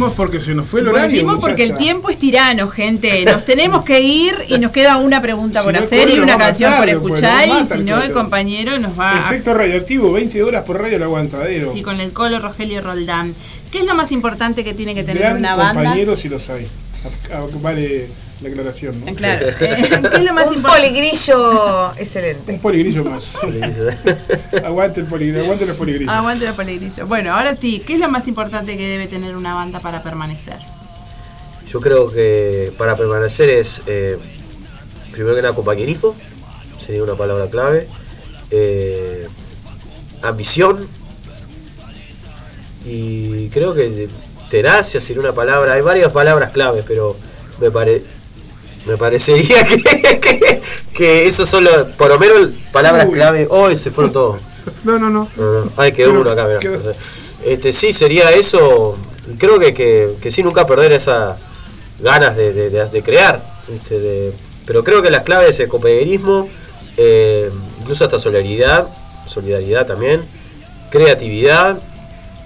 Volvimos porque se nos fue el horario. Volvimos porque el muchacha. tiempo es tirano, gente. Nos tenemos que ir y nos queda una pregunta Si por no, el hacer y una canción por después, escuchar. Y si el no, el compañero nos va. Efecto radioactivo, 20 horas por radio El Aguantadero. Sí, con el colo Rogelio Roldán. ¿Qué es lo más importante que tiene que tener Gran una banda? compañero si los hay. A- a- Vale la aclaración, ¿no? Claro. Eh, ¿Qué es lo más Un importante? poligrillo excelente. Un poligrillo más. aguante el poligrillo, aguante los poligrillos. Aguante los poligrillos. Bueno, ahora sí, ¿qué es lo más importante que debe tener una banda para permanecer? Yo creo que para permanecer es, eh, primero que nada, compañerismo, sería una palabra clave. eh, ambición. Y creo que tenacia sería una palabra. Hay varias palabras claves, pero me, pare, me parecería que, que, que eso son los- por lo menos palabras Uy. clave. Hoy se fueron todos. No, no, no. No, no. Ay, quedó Pero uno acá, mirá. quedó- Este, sí, sería eso. Creo que, que, que sí, nunca perder esas ganas de, de- de- de crear. este, de- pero creo que las claves es compañerismo, eh, incluso hasta solidaridad, solidaridad también, creatividad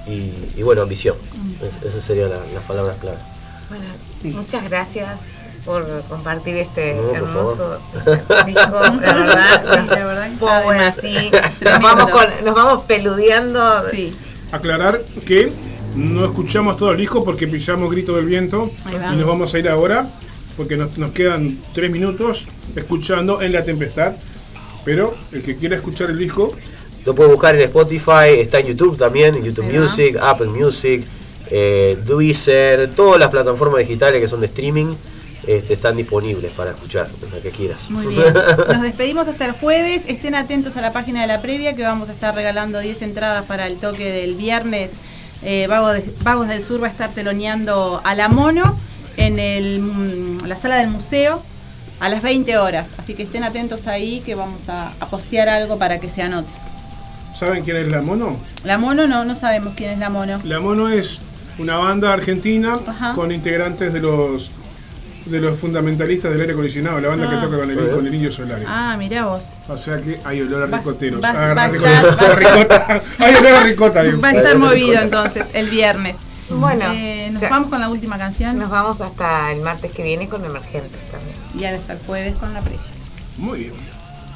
y, y, bueno, ambición. Es- esas serían la- las palabras claves. Bueno, muchas gracias por compartir este No, hermoso disco. La verdad, Sí, la verdad que está bueno, así nos vamos, con, nos vamos peludeando. Sí. Aclarar que no escuchamos todo el disco porque pillamos Grito del Viento y nos vamos a ir ahora porque nos, nos quedan tres minutos escuchando En la Tempestad. Pero el que quiera escuchar el disco, Lo puedes buscar en Spotify, está en YouTube también, en YouTube. Music, Apple Music, eh, Deezer, todas las plataformas digitales que son de streaming este, están disponibles para escuchar, la que quieras. Muy bien. Nos despedimos hasta el jueves. Estén atentos a la página de la previa que vamos a estar regalando 10 entradas para el toque del viernes. Eh, Vagos, de- Vagos del Sur va a estar teloneando a la mono en el, mm, la sala del museo a las 20 horas. Así que estén atentos ahí que vamos a, a postear algo para que se anote. ¿saben quién es La Mono? La mono no, no sabemos quién es la mono. La Mono es una banda argentina Ajá. con integrantes de los de los fundamentalistas del aire acondicionado, la banda Ah. que toca con el, con el Indio Solari. Ah, mirá vos. O sea que hay olor a ricoteros. va- Ah, ricota-. Hay olor a ricota. digo. Va a estar movido entonces el viernes. Bueno, Eh, nos ya. vamos con la última canción Nos vamos hasta el martes que viene con Emergentes también. y ahora hasta el jueves con la previa. Muy bien.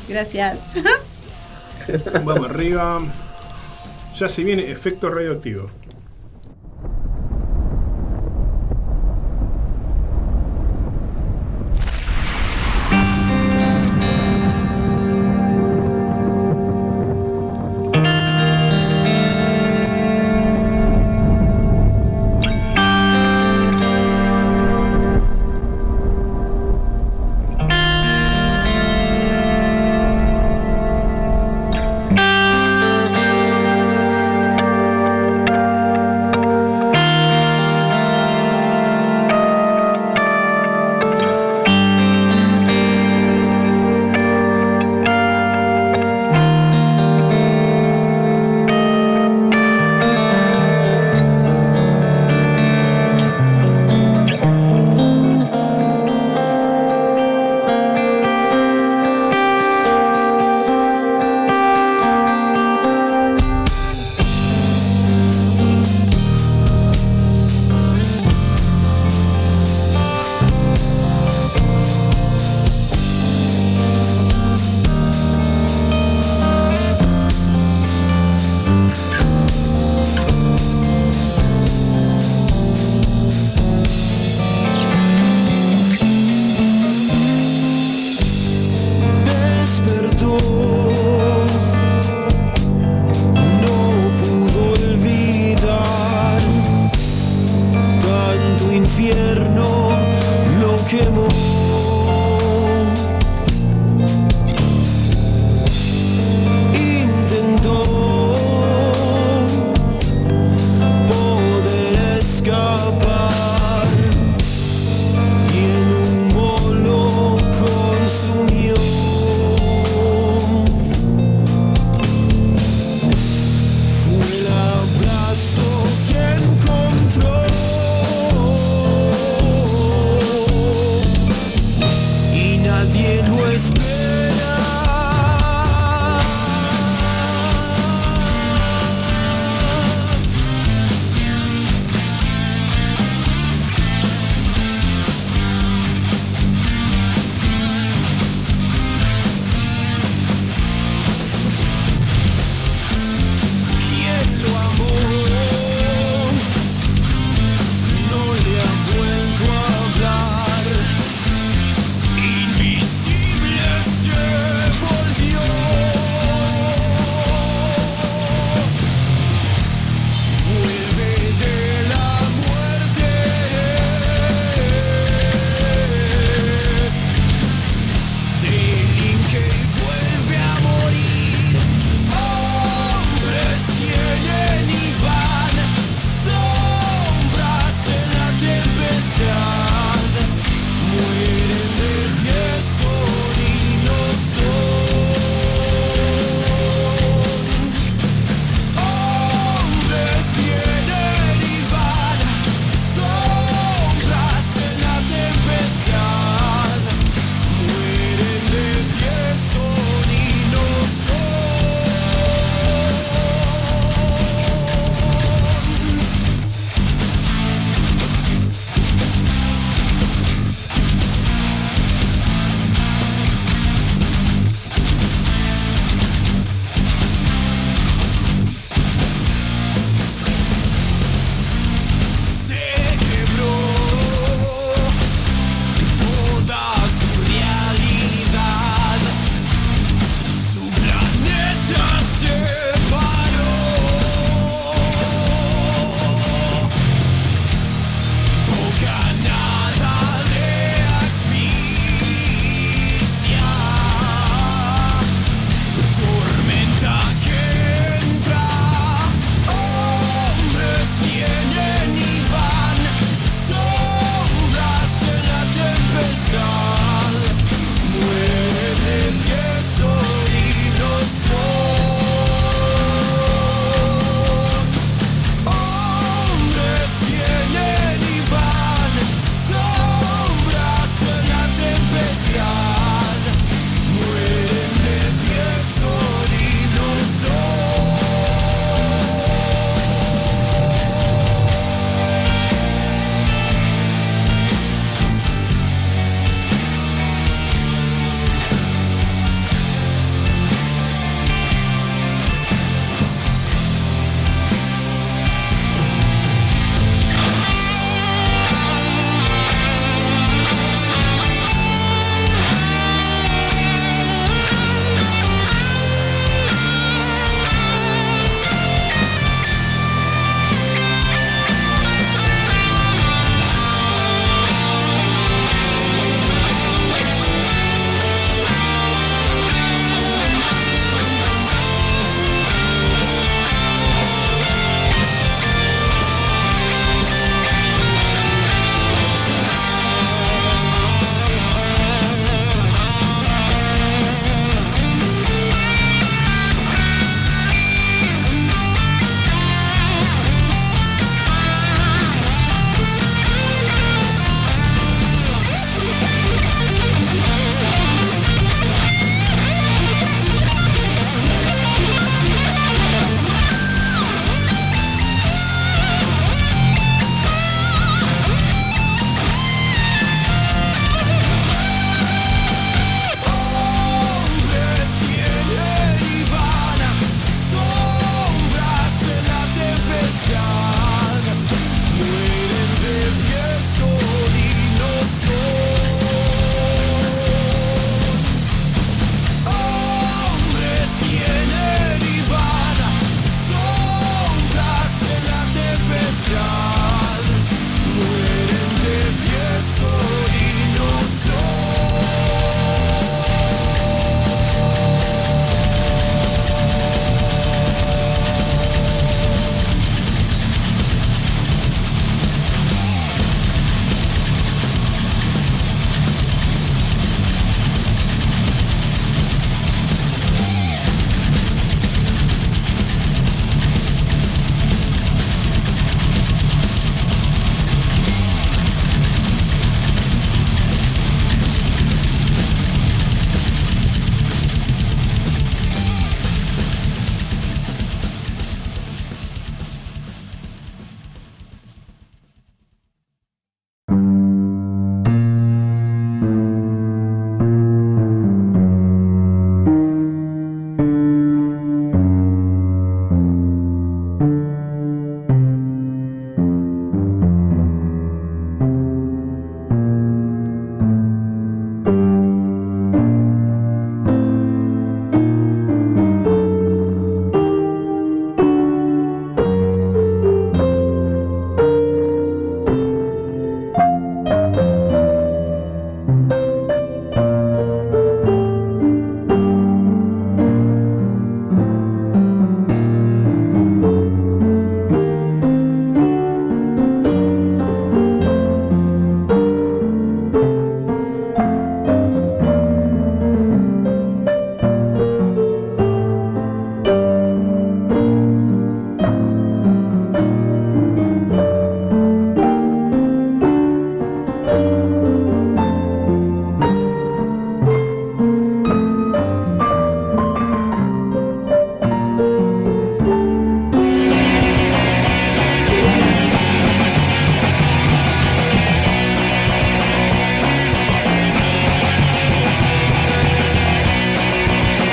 Gracias. Vamos arriba. Ya se viene efecto radioactivo.